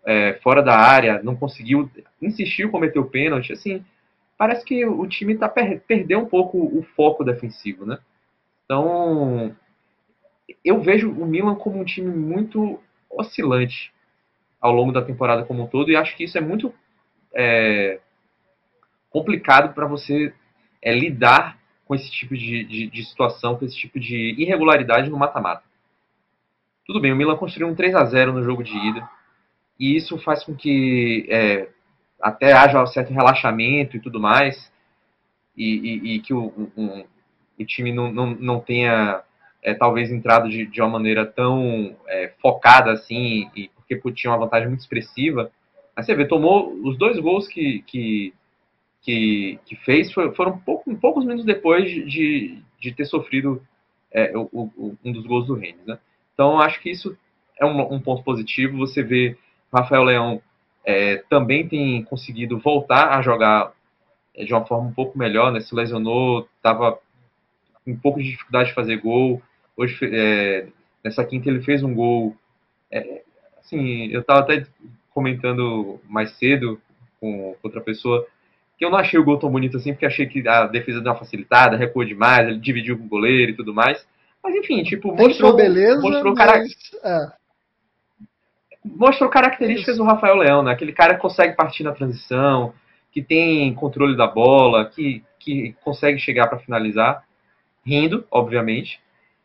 é, fora da área, não conseguiu, insistiu cometer o pênalti, assim, parece que o time tá per perdeu um pouco o foco defensivo, né? Então, eu vejo o Milan como um time muito oscilante ao longo da temporada como um todo e acho que isso é muito é, complicado para você é, lidar com esse tipo de, de, de situação, com esse tipo de irregularidade no mata-mata. Tudo bem, o Milan construiu um 3 a 0 no jogo de ida, e isso faz com que é, até haja um certo relaxamento e tudo mais, e, e, e que o, um, o time não, não, não tenha é, talvez entrado de, de uma maneira tão é, focada assim, e porque tinha uma vantagem muito expressiva. Aí você vê, tomou os dois gols que, que, que, que fez foram pouco, poucos minutos depois de, de ter sofrido é, o, o, um dos gols do Rennes. Né? Então, acho que isso é um, um ponto positivo. Você vê Rafael Leão é, também tem conseguido voltar a jogar é, de uma forma um pouco melhor, né? se lesionou, estava um pouco de dificuldade de fazer gol. Hoje, é, nessa quinta, ele fez um gol. É, assim, eu estava até comentando mais cedo com outra pessoa que eu não achei o gol tão bonito assim, porque achei que a defesa deu uma facilitada, recuou demais, ele dividiu com o goleiro e tudo mais. Mas enfim, tipo, mostrou, beleza, mostrou, mas, é. mostrou características do Rafael Leão, né? Aquele cara que consegue partir na transição, que tem controle da bola, que, que consegue chegar para finalizar, rindo, obviamente.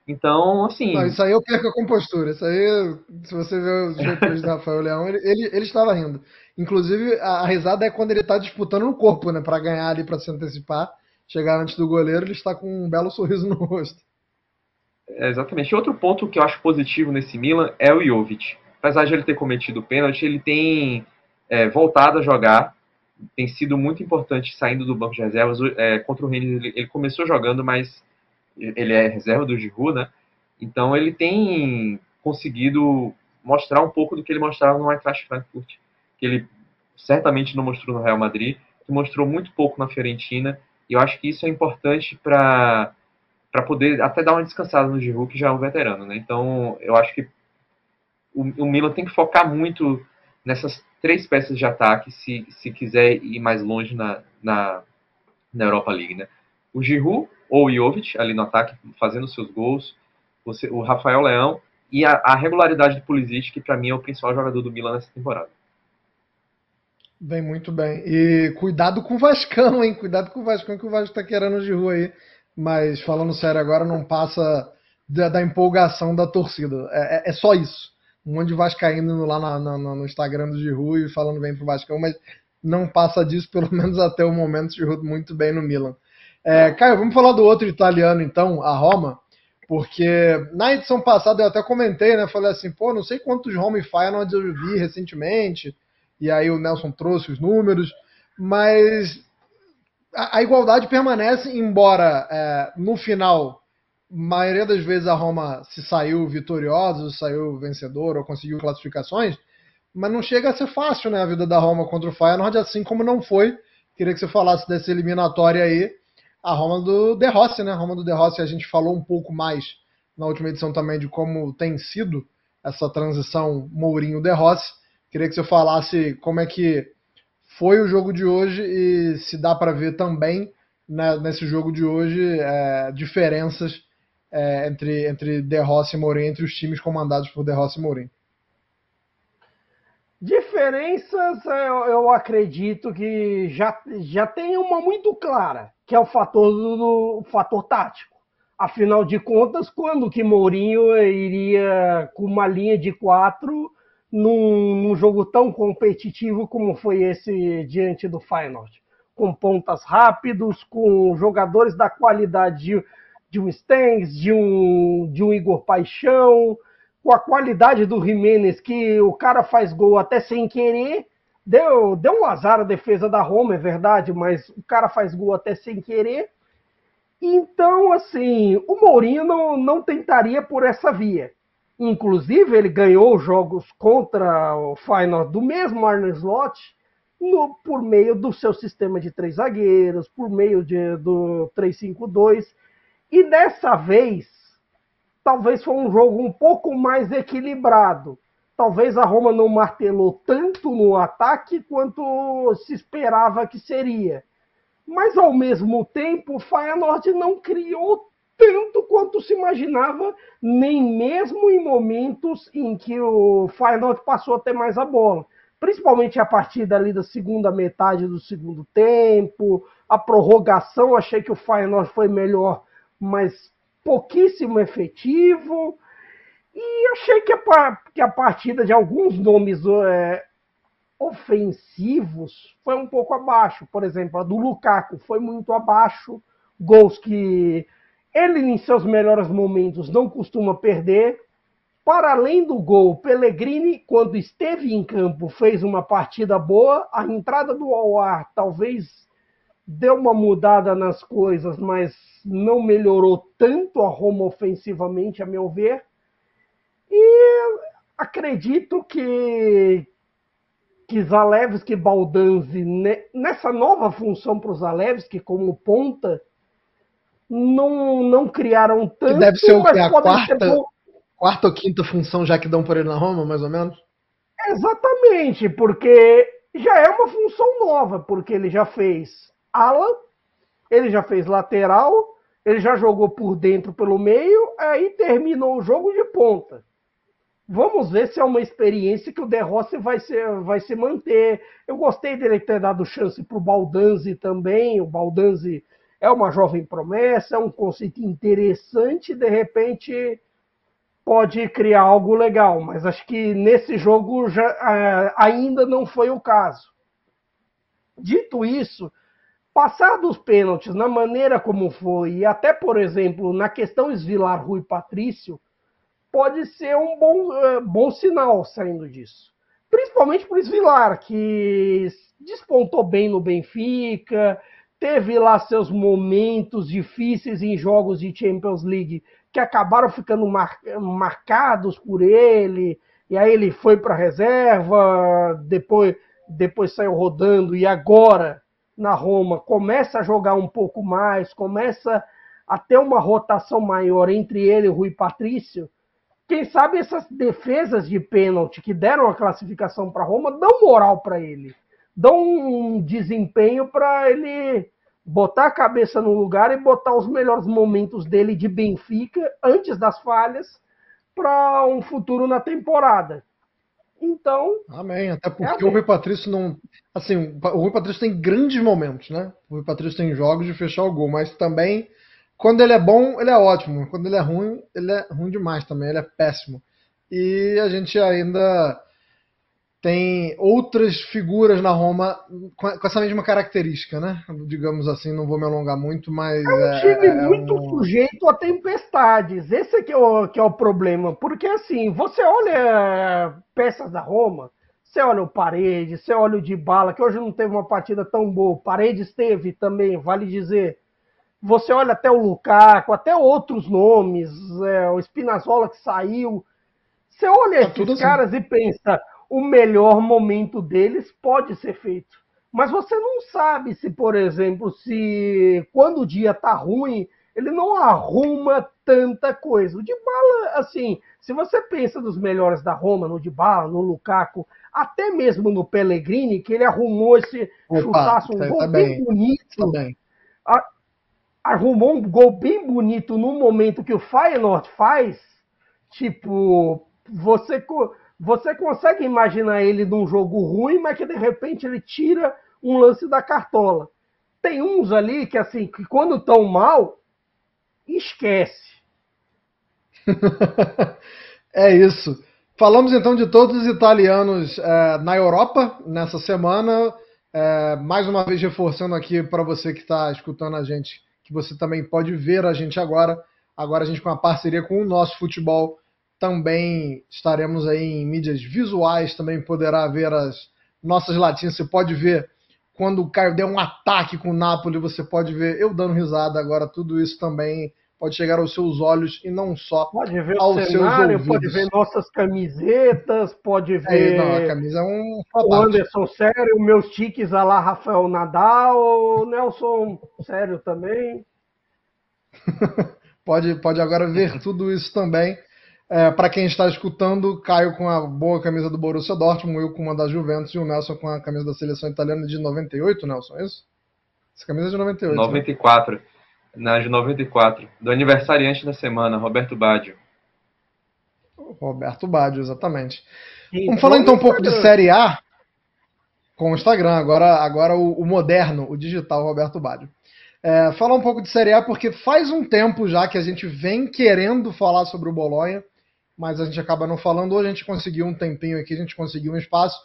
Então, assim. Não, isso aí eu perco a compostura. Isso aí, se você ver os *laughs* depois do Rafael Leão, ele, ele, ele, estava rindo. Inclusive, a, a risada é quando ele está disputando no corpo, né? Para ganhar ali, para se antecipar, chegar antes do goleiro, ele está com um belo sorriso no *laughs* rosto. É, exatamente. Outro ponto que eu acho positivo nesse Milan é o Jovic. Apesar de ele ter cometido o pênalti, ele tem é, voltado a jogar. Tem sido muito importante saindo do banco de reservas. É, contra o Rennes, ele, ele começou jogando, mas ele é reserva do Giroud, né? Então ele tem conseguido mostrar um pouco do que ele mostrava no Eintracht Frankfurt, que ele certamente não mostrou no Real Madrid, que mostrou muito pouco na Fiorentina, e eu acho que isso é importante para para poder até dar uma descansada no Giroud, que já é um veterano, né? Então, eu acho que o, o Milan tem que focar muito nessas três peças de ataque se, se quiser ir mais longe na, na, na Europa League, né? O Giroud, ou o Jovic ali no ataque, fazendo seus gols, você, o Rafael Leão e a, a regularidade do Pulisic, que para mim é o principal jogador do Milan nessa temporada. Bem, muito bem. E cuidado com o Vascão, hein? Cuidado com o Vascão, que o Vasco tá querendo de rua aí. Mas falando sério agora, não passa da, da empolgação da torcida. É, é, é, só isso. Um monte de Vascaíno lá na, na, no Instagram do Giroud e falando bem pro Vascão, mas não passa disso, pelo *laughs* menos até o momento, o Giroud muito bem no Milan. É, Caio, vamos falar do outro italiano, então, a Roma, porque na edição passada eu até comentei, né? Falei assim, pô, não sei quantos Roma e Feyenoord eu vi recentemente, e aí o Nelson trouxe os números, mas a, a igualdade permanece, embora é, no final, maioria das vezes a Roma se saiu vitoriosa, saiu vencedor ou conseguiu classificações, mas não chega a ser fácil, né, a vida da Roma contra o Feyenoord, assim como não foi. Queria que você falasse dessa eliminatória aí a Roma do De Rossi, né? A Roma do De Rossi, a gente falou um pouco mais na última edição também de como tem sido essa transição Mourinho-De Rossi. Queria que você falasse como é que foi o jogo de hoje e se dá para ver também né, nesse jogo de hoje é, diferenças é, entre, entre De Rossi e Mourinho, entre os times comandados por De Rossi e Mourinho. Diferenças, eu, eu, acredito que já, já tem uma muito clara, que é o fator, do, fator tático. Afinal de contas, quando que Mourinho iria com uma linha de quatro num, num jogo tão competitivo como foi esse diante do Feyenoord? Com pontas rápidos, com jogadores da qualidade de, de um Stengs, de um, de um Igor Paixão, com a qualidade do Jimenez, que o cara faz gol até sem querer. Deu, deu um azar a defesa da Roma, é verdade, mas o cara faz gol até sem querer. Então, assim, o Mourinho não, não tentaria por essa via. Inclusive, ele ganhou jogos contra o Final do mesmo Arne Slot no, por meio do seu sistema de três zagueiros, por meio de, do 3-5-2. E dessa vez, talvez foi um jogo um pouco mais equilibrado. Talvez a Roma não martelou tanto no ataque quanto se esperava que seria. Mas ao mesmo tempo, o Feyenoord não criou tanto quanto se imaginava, nem mesmo em momentos em que o Feyenoord passou a ter mais a bola. Principalmente a partir dali da segunda metade do segundo tempo, a prorrogação, achei que o Feyenoord foi melhor, mas pouquíssimo efetivo. E achei que a, que a partida de alguns nomes é, ofensivos foi um pouco abaixo. Por exemplo, a do Lukaku foi muito abaixo. Gols que ele, em seus melhores momentos, não costuma perder. Para além do gol, Pellegrini, quando esteve em campo, fez uma partida boa. A entrada do Awar talvez deu uma mudada nas coisas, mas não melhorou tanto a Roma ofensivamente, a meu ver. E acredito que, que Zalewski e Baldanzi, nessa nova função para o Zalewski como ponta, não, não criaram tanto. Que deve ser o que? A quarta, ter... quarta ou quinta função já que dão por ele na Roma, mais ou menos? Exatamente, porque já é uma função nova, porque ele já fez ala, ele já fez lateral, ele já jogou por dentro pelo meio, aí terminou o jogo de ponta. Vamos ver se é uma experiência que o De Rossi vai se, vai se manter. Eu gostei dele ter dado chance para o Baldanzi também. O Baldanzi é uma jovem promessa, é um conceito interessante, de repente pode criar algo legal, mas acho que nesse jogo já, uh, ainda não foi o caso. Dito isso, passar dos pênaltis na maneira como foi, e até, por exemplo, na questão Esvilar Rui Patrício, pode ser um bom, uh, bom sinal saindo disso. Principalmente para o Esvilar, que despontou bem no Benfica, teve lá seus momentos difíceis em jogos de Champions League que acabaram ficando mar, marcados por ele, e aí ele foi para a reserva, depois, depois saiu rodando, e agora na Roma, começa a jogar um pouco mais, começa a ter uma rotação maior entre ele e o Rui Patrício, quem sabe essas defesas de pênalti que deram a classificação para Roma dão moral para ele, dão um desempenho para ele botar a cabeça no lugar e botar os melhores momentos dele de Benfica antes das falhas para um futuro na temporada. Então. Amém. Até porque é o Rui Patrício não. Assim, o Rui Patrício tem grandes momentos, né? O Rui Patrício tem jogos de fechar o gol, mas também, quando ele é bom, ele é ótimo. Quando ele é ruim, ele é ruim demais também, ele é péssimo. E a gente ainda tem outras figuras na Roma com essa mesma característica, né? Digamos assim, não vou me alongar muito, mas. É um time é, é muito um... sujeito a tempestades. Esse é que é, o, que é o problema. Porque assim, você olha peças da Roma, você olha o Paredes, você olha o de Bala, que hoje não teve uma partida tão boa. O Paredes teve também, vale dizer. Você olha até o Lukaku, até outros nomes, é, o Spinazzola que saiu. Você olha tá esses assim. caras assim. e pensa, o melhor momento deles pode ser feito. Mas você não sabe se, por exemplo, se quando o dia tá ruim, ele não arruma tanta coisa. O Dybala, assim, se você pensa nos melhores da Roma, no Dybala, no Lukaku, até mesmo no Pellegrini, que ele arrumou esse Opa, chutaço, um tá- gol tá bem, bem. bonito, Tá bem. Arrumou um gol bem bonito no momento que o Feyenoord faz, tipo, você, você consegue imaginar ele num jogo ruim, mas que de repente ele tira um lance da cartola. Tem uns ali que, assim, que quando estão mal, esquece. *laughs* é isso. Falamos então de todos os italianos é, na Europa nessa semana. É, mais uma vez reforçando aqui para você que está escutando a gente, que você também pode ver a gente agora. Agora a gente com a parceria com o nosso futebol também estaremos aí em mídias visuais, também poderá ver as nossas latinhas. Você pode ver quando o Caio der um ataque com o Napoli, você pode ver eu dando risada. Agora tudo isso também pode chegar aos seus olhos e não só Pode ver aos o seus cenário, ouvidos. pode ver nossas camisetas, pode É, ver não, a camisa é um o. Anderson sério, meus tiques a lá Rafael Nadal, Nelson sério também. *laughs* Pode, pode agora ver tudo isso também. É, para quem está escutando, Caio com a boa camisa do Borussia Dortmund, eu com uma da Juventus e o Nelson com a camisa da seleção italiana de 98, Nelson, é isso? Essa camisa é de 98. né? 94. Na de 94. Do aniversariante da semana, Roberto Baggio. Roberto Baggio, exatamente. E Vamos falar então um pouco de. Série A com o Instagram, agora, agora o, o moderno, o digital Roberto Baggio. É, falar um pouco de Série A, porque faz um tempo já que a gente vem querendo falar sobre o Bolonha, mas a gente acaba não falando. Hoje a gente conseguiu um tempinho aqui, a gente conseguiu um espaço,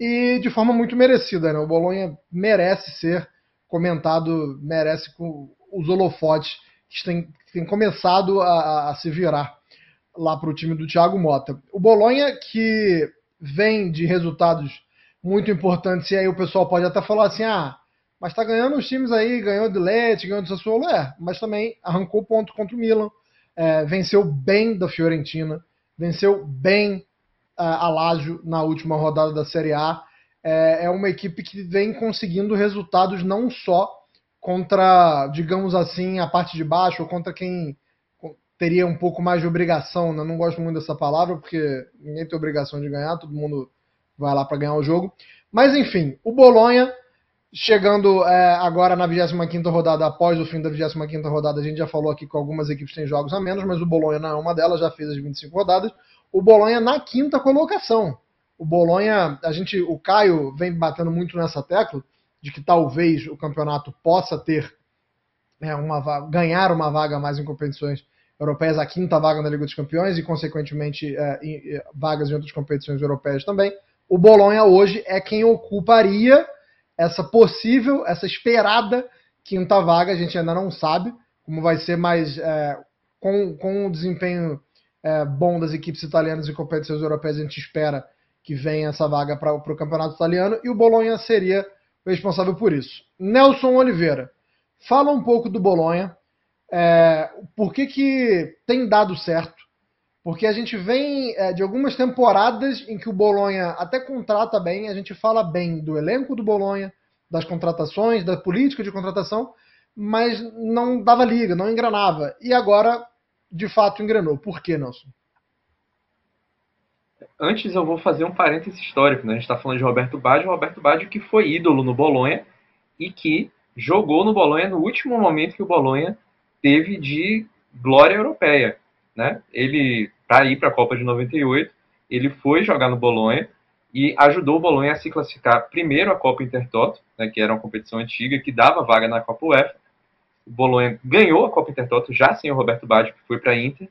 e de forma muito merecida, né? O Bolonha merece ser comentado, merece com os holofotes que têm, têm começado a- a- se virar lá para o time do Thiago Mota. O Bolonha que vem de resultados muito importantes, e aí o pessoal pode até falar assim, ah, mas tá ganhando os times aí, ganhou do Lete, ganhou do Sassuolo, é, mas também arrancou ponto contra o Milan, é, venceu bem da Fiorentina, venceu bem ah, a Lazio na última rodada da Série A, é, é uma equipe que vem conseguindo resultados não só contra, digamos assim, a parte de baixo, ou contra quem teria um pouco mais de obrigação, né? não gosto muito dessa palavra, porque ninguém tem obrigação de ganhar, todo mundo vai lá para ganhar o jogo. Mas enfim, o Bolonha, chegando é, agora na 25ª rodada, após o fim da 25ª rodada, a gente já falou aqui que algumas equipes têm jogos a menos, mas o Bolonha não é uma delas, já fez as 25 rodadas. O Bolonha na quinta colocação. O Bolonha, a gente, o Caio vem batendo muito nessa tecla de que talvez o campeonato possa ter é, uma ganhar uma vaga mais em competições europeias, a quinta vaga na Liga dos Campeões e, consequentemente, é, em- em- vagas em outras competições europeias também. O Bolonha hoje é quem ocuparia essa possível, essa esperada quinta vaga. A gente ainda não sabe como vai ser, mas é, com, com o desempenho é, bom das equipes italianas em competições europeias, a gente espera que venha essa vaga para o campeonato italiano e o Bolonha seria responsável por isso. Nelson Oliveira, fala um pouco do Bolonha. É, por que, que tem dado certo? Porque a gente vem é, de algumas temporadas em que o Bolonha até contrata bem, a gente fala bem do elenco do Bolonha, das contratações, da política de contratação, mas não dava liga, não engranava. E agora, de fato, engrenou. Por que, Nelson? Antes eu vou fazer um parêntese histórico, né? A gente está falando de Roberto Baggio, Roberto Baggio que foi ídolo no Bolonha e que jogou no Bolonha no último momento que o Bolonha teve de glória europeia, né? Ele para ir para a Copa de 98, ele foi jogar no Bolonha e ajudou o Bolonha a se classificar primeiro a Copa Intertoto, né, que era uma competição antiga que dava vaga na Copa UEFA. O Bolonha ganhou a Copa Intertoto já sem o Roberto Baggio, que foi para a Inter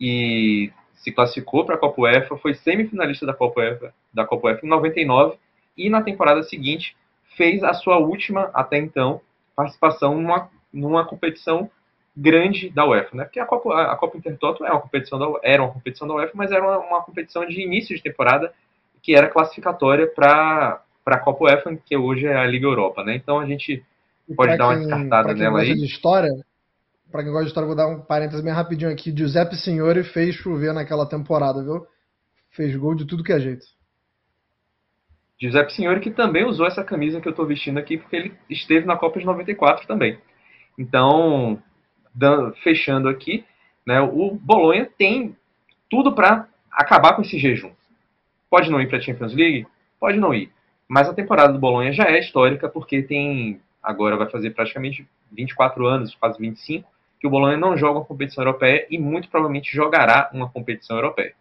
e se classificou para a Copa UEFA, foi semifinalista da Copa UEFA, da Copa UEFA em 99 e na temporada seguinte fez a sua última até então participação numa, numa competição grande da UEFA, né? Porque a Copa, a Copa Intertoto é uma competição da, era uma competição da UEFA, mas era uma, uma competição de início de temporada que era classificatória para a Copa UEFA, que hoje é a Liga Europa, né? Então a gente pode dar uma descartada nela aí. de história, para quem gosta de história, vou dar um parênteses bem rapidinho aqui. Giuseppe Signori fez chover naquela temporada, viu? Fez gol de tudo que é jeito. Giuseppe Signori, que também usou essa camisa que eu estou vestindo aqui, porque ele esteve na Copa de 94 também. Então, fechando aqui, né, o Bolonha tem tudo para acabar com esse jejum. Pode não ir para a Champions League? Pode não ir. Mas a temporada do Bolonha já é histórica porque tem agora vai fazer praticamente 24 anos, quase 25, que o Bolonha não joga uma competição europeia e muito provavelmente jogará uma competição europeia.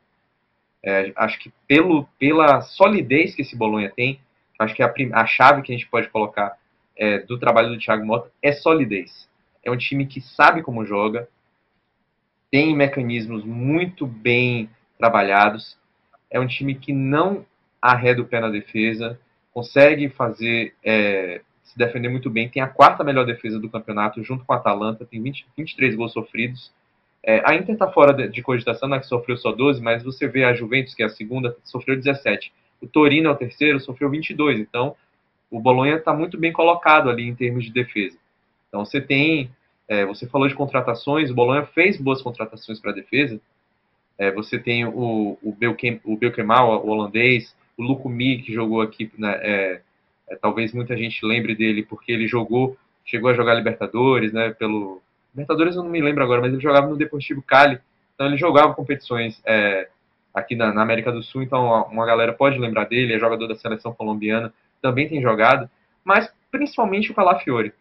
É, acho que pelo, pela solidez que esse Bolonha tem, acho que a, a chave que a gente pode colocar é, do trabalho do Thiago Mota é solidez. É um time que sabe como joga, tem mecanismos muito bem trabalhados, é um time que não arreda o pé na defesa, consegue fazer é, se defender muito bem, tem a quarta melhor defesa do campeonato, junto com a Atalanta, tem 20, 23 gols sofridos. É, a Inter está fora de, de cogitação, né, que sofreu só 12, mas você vê a Juventus, que é a segunda, sofreu 17. O Torino é o terceiro, sofreu 22. Então, o Bolonha está muito bem colocado ali em termos de defesa. Então, você tem, é, você falou de contratações, o Bolonha fez boas contratações para a defesa. É, você tem o, o, Belkem, o Belkemal, o holandês, o Lukumi, que jogou aqui né, é, talvez muita gente lembre dele porque ele jogou, chegou a jogar Libertadores, né? Pelo Libertadores eu não me lembro agora, mas ele jogava no Deportivo Cali, então ele jogava competições é, aqui na, na, América do Sul, então uma galera pode lembrar dele, é jogador da seleção colombiana, também tem jogado, mas principalmente o Calafiore.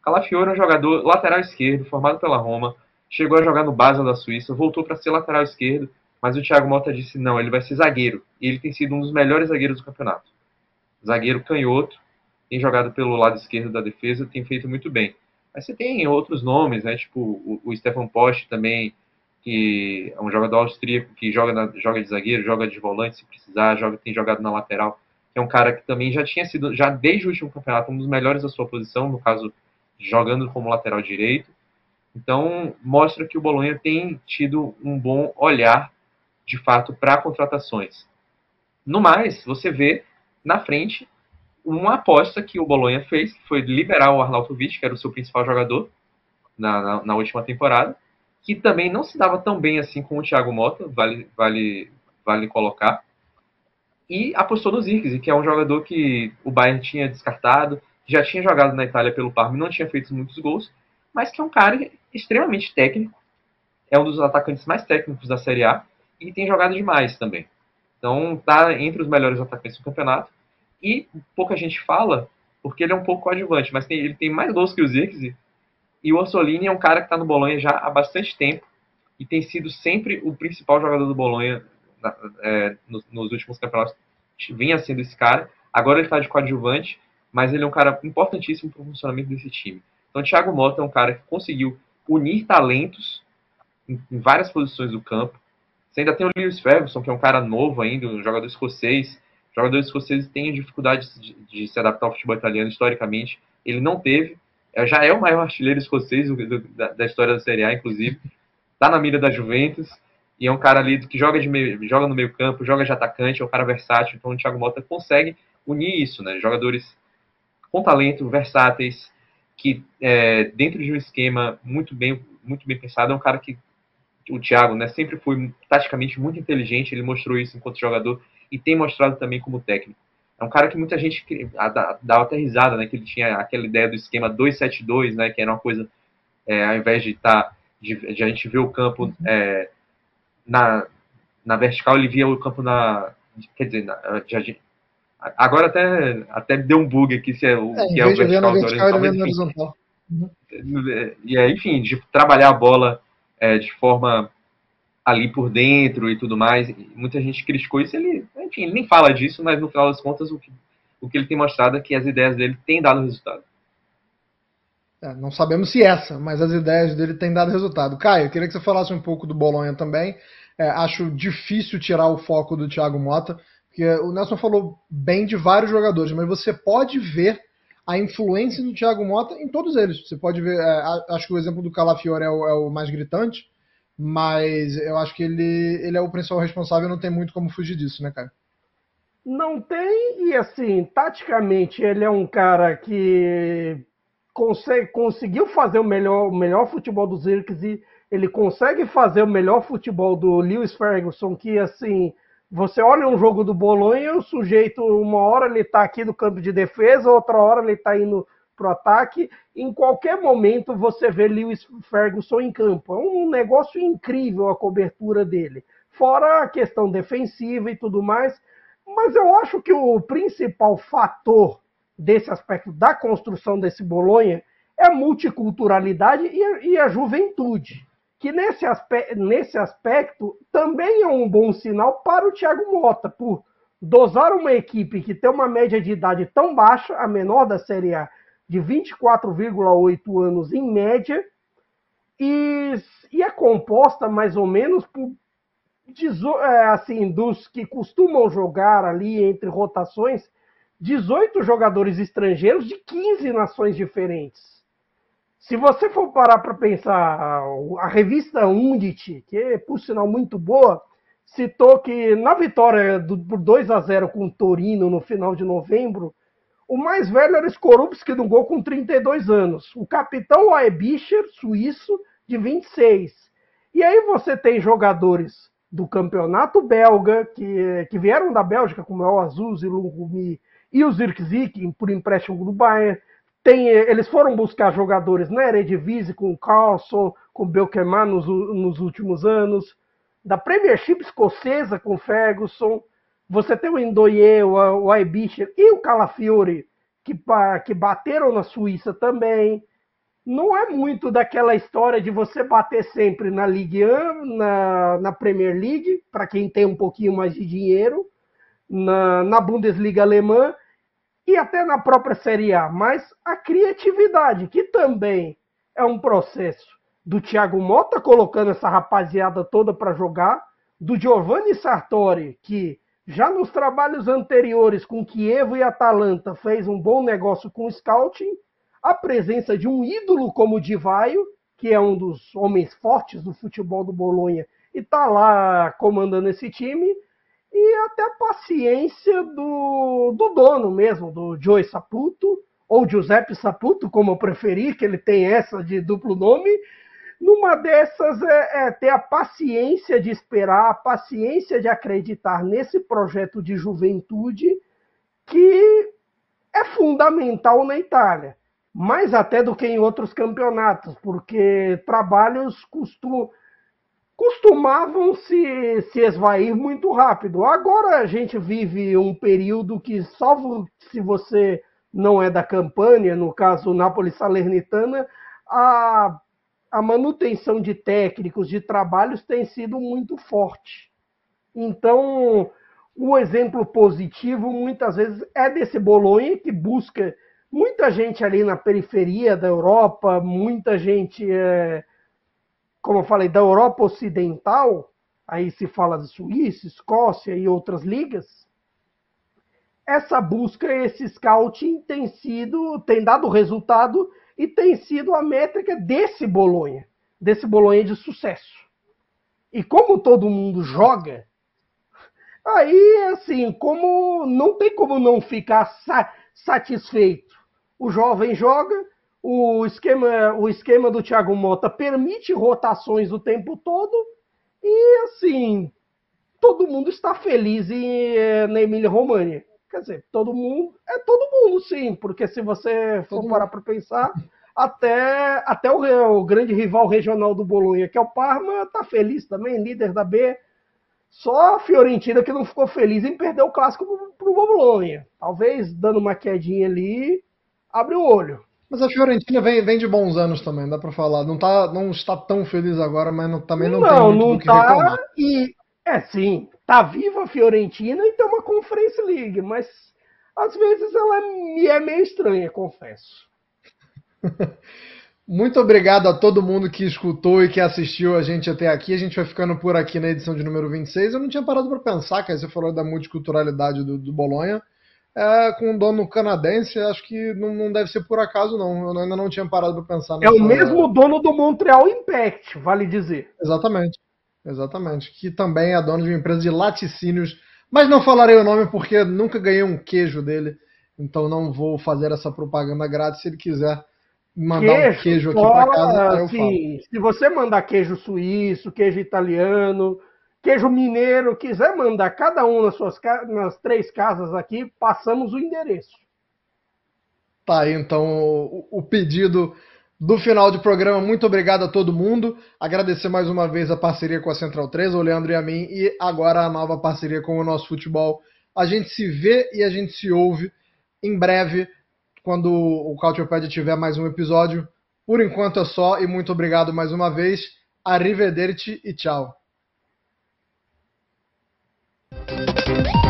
O Calafiore é um jogador lateral esquerdo, formado pela Roma, chegou a jogar no Basel da Suíça, voltou para ser lateral esquerdo, mas o Thiago Mota disse não, ele vai ser zagueiro, e ele tem sido um dos melhores zagueiros do campeonato zagueiro canhoto, tem jogado pelo lado esquerdo da defesa, tem feito muito bem. Mas você tem outros nomes, né? Tipo o, o Stefan Post também, que é um jogador austríaco que joga, na, joga de zagueiro, joga de volante se precisar, joga, tem jogado na lateral. É um cara que também já tinha sido, já desde o último campeonato, um dos melhores da sua posição, no caso, jogando como lateral direito. Então, mostra que o Bolonha tem tido um bom olhar, de fato, para contratações. No mais, você vê na frente uma aposta que o Bolonha fez, que foi liberar o Arnautovic, que era o seu principal jogador na, na, na, última temporada, que também não se dava tão bem assim com o Thiago Mota, vale, vale, vale colocar, e apostou no Zirkzee, que é um jogador que o Bayern tinha descartado, já tinha jogado na Itália pelo Parma e não tinha feito muitos gols, mas que é um cara extremamente técnico, é um dos atacantes mais técnicos da Série A e tem jogado demais também. Então tá entre os melhores atacantes do campeonato e pouca gente fala, porque ele é um pouco coadjuvante, mas tem, ele tem mais gols que o Zirkzee. E o Orsolini é um cara que está no Bolonha já há bastante tempo e tem sido sempre o principal jogador do Bolonha é, nos, nos, últimos campeonatos. Vinha sendo esse cara. Agora ele está de coadjuvante, mas ele é um cara importantíssimo para o funcionamento desse time. Então, o Thiago Mota é um cara que conseguiu unir talentos em, em várias posições do campo. Você ainda tem o Lewis Ferguson, que é um cara novo ainda, um jogador escocês, jogadores escoceses têm dificuldade de, de, se adaptar ao futebol italiano historicamente. Ele não teve. É, já é o maior artilheiro escocês do, do, da, da, história da Série A, inclusive. Está na mira da Juventus. E é um cara ali que joga, de meio, joga no meio campo, joga de atacante, é um cara versátil. Então o Thiago Mota consegue unir isso, né? Jogadores com talento, versáteis, que é, dentro de um esquema muito bem, muito bem pensado, é um cara que o Thiago, né, sempre foi taticamente muito inteligente, ele mostrou isso enquanto jogador e tem mostrado também como técnico. É um cara que muita gente dava até risada, né? Que ele tinha aquela ideia do esquema 2-7-2, né? Que era uma coisa, é, ao invés de estar, tá, de, de, a gente ver o campo uhum. é, na, na vertical, ele via o campo na, quer dizer, na, de, agora até, até deu um bug aqui se é o é, que é o vertical, vertical horizontal, horizontal. Uhum. E é, enfim, de trabalhar a bola é, de forma ali por dentro e tudo mais. Muita gente criticou isso, ele, enfim, ele nem fala disso, mas no final das contas o que, o que ele tem mostrado é que as ideias dele têm dado resultado. É, não sabemos se essa, mas as ideias dele têm dado resultado. Caio, eu queria que você falasse um pouco do Bolonha também. É, acho difícil tirar o foco do Thiago Mota, porque o Nelson falou bem de vários jogadores, mas você pode ver a influência do Thiago Mota em todos eles. Você pode ver, é, acho que o exemplo do Calafiore é o, é o mais gritante, mas eu acho que ele, ele é o principal responsável, não tem muito como fugir disso, né, cara? Não tem, e assim, taticamente ele é um cara que consegue, conseguiu fazer o melhor, o melhor futebol dos e ele consegue fazer o melhor futebol do Lewis Ferguson, que assim, você olha um jogo do Bolonha, o sujeito, uma hora ele tá aqui no campo de defesa, outra hora ele tá indo pro ataque. Em qualquer momento você vê Lewis Ferguson em campo. É um negócio incrível a cobertura dele. Fora a questão defensiva e tudo mais. Mas eu acho que o principal fator desse aspecto da construção desse Bolonha é a multiculturalidade e a, e a juventude, que nesse, aspe nesse aspecto também é um bom sinal para o Thiago Mota, por dosar uma equipe que tem uma média de idade tão baixa, a menor da Série A, de 24,8 anos em média, e, e, é composta mais ou menos por assim dos que costumam jogar ali entre rotações 18 jogadores estrangeiros de 15 nações diferentes. Se você for parar para pensar, a revista Undit, que é por sinal muito boa, citou que na vitória do, por 2 a 0 com o Torino no final de novembro, o mais velho era Skorupski no gol com 32 anos. O capitão Aebischer, suíço, de 26. E aí você tem jogadores do campeonato belga, que, que vieram da Bélgica, como é o Azuz e Lungumi, e o Zirkzee, por empréstimo do Bayern. Tem, eles foram buscar jogadores na Eredivisie com o Carlson, com o Belkeman nos, nos últimos anos. Da Premiership escocesa com o Ferguson. Você tem o Endoye, o, o Aibischer e o Calafiore, que, que bateram na Suíça também. Não é muito daquela história de você bater sempre na Ligue 1, na, na Premier League, para quem tem um pouquinho mais de dinheiro, na, na Bundesliga alemã e até na própria Série A, mas a criatividade, que também é um processo do Thiago Mota colocando essa rapaziada toda para jogar, do Giovanni Sartori, que já nos trabalhos anteriores com Kievo e Atalanta fez um bom negócio com o scouting, a presença de um ídolo como o Divaio, que é um dos homens fortes do futebol do Bolonha e está lá comandando esse time, e até a paciência do, do dono mesmo, do Joey Saputo, ou Giuseppe Saputo, como eu preferi, que ele tem essa de duplo nome. Numa dessas é, é ter a paciência de esperar, a paciência de acreditar nesse projeto de juventude que é fundamental na Itália, mais até do que em outros campeonatos, porque trabalhos costumavam se, se esvair muito rápido. Agora a gente vive um período que, salvo se você não é da campanha, no caso Nápoles Salernitana, a, a manutenção de técnicos, de trabalhos tem sido muito forte. Então, o exemplo positivo muitas vezes é desse Bolonha que busca muita gente ali na periferia da Europa, muita gente. É, como eu falei, da Europa Ocidental, aí se fala de Suíça, Escócia e outras ligas, essa busca, esse scouting tem sido, tem dado resultado e tem sido a métrica desse Bolonha, desse Bolonha de sucesso. E como todo mundo joga, aí assim, como não tem como não ficar sa satisfeito. O jovem joga, o esquema, o esquema do Thiago Mota permite rotações o tempo todo e assim todo mundo está feliz em, eh, na Emília România. Quer dizer, todo mundo é todo mundo sim, porque se você for todo parar para pensar, até até o, o, grande rival regional do Bolonha, que é o Parma, está feliz também, líder da B. Só a Fiorentina que não ficou feliz em perder o clássico para o Bolonha. Talvez dando uma quedinha ali, abre o olho. Mas a Fiorentina vem, vem de bons anos também, dá para falar. Não, tá, não está tão feliz agora, mas não, também não, não tem muito não do que tá, reclamar. E, é sim, tá viva a Fiorentina e tem uma Conference League, mas às vezes ela me é meio estranha, confesso. *laughs* Muito obrigado a todo mundo que escutou e que assistiu a gente até aqui. A gente vai ficando por aqui na edição de número 26. Eu não tinha parado para pensar, que você falou da multiculturalidade do, do Bolonha é, com um dono canadense, acho que não, não, deve ser por acaso, não. Eu ainda não tinha parado para pensar nessa... É o mesmo dono do Montreal Impact, vale dizer. Exatamente. Exatamente. Que também é dono de uma empresa de laticínios, mas não falarei o nome porque nunca ganhei um queijo dele, então não vou fazer essa propaganda grátis. Se ele quiser mandar queijo, um queijo aqui para casa, eu falo. Se você mandar queijo suíço, queijo italiano, Queijo Mineiro, quiser mandar cada um nas suas nas três casas aqui, passamos o endereço. Tá então, o, o pedido do final de programa. Muito obrigado a todo mundo. Agradecer mais uma vez a parceria com a Central 3, o Leandro e a mim, e agora a nova parceria com o nosso futebol A gente se vê e a gente se ouve em breve, quando o Culturepedia tiver mais um episódio. Por enquanto é só, e muito obrigado mais uma vez. Arrivederci e tchau. you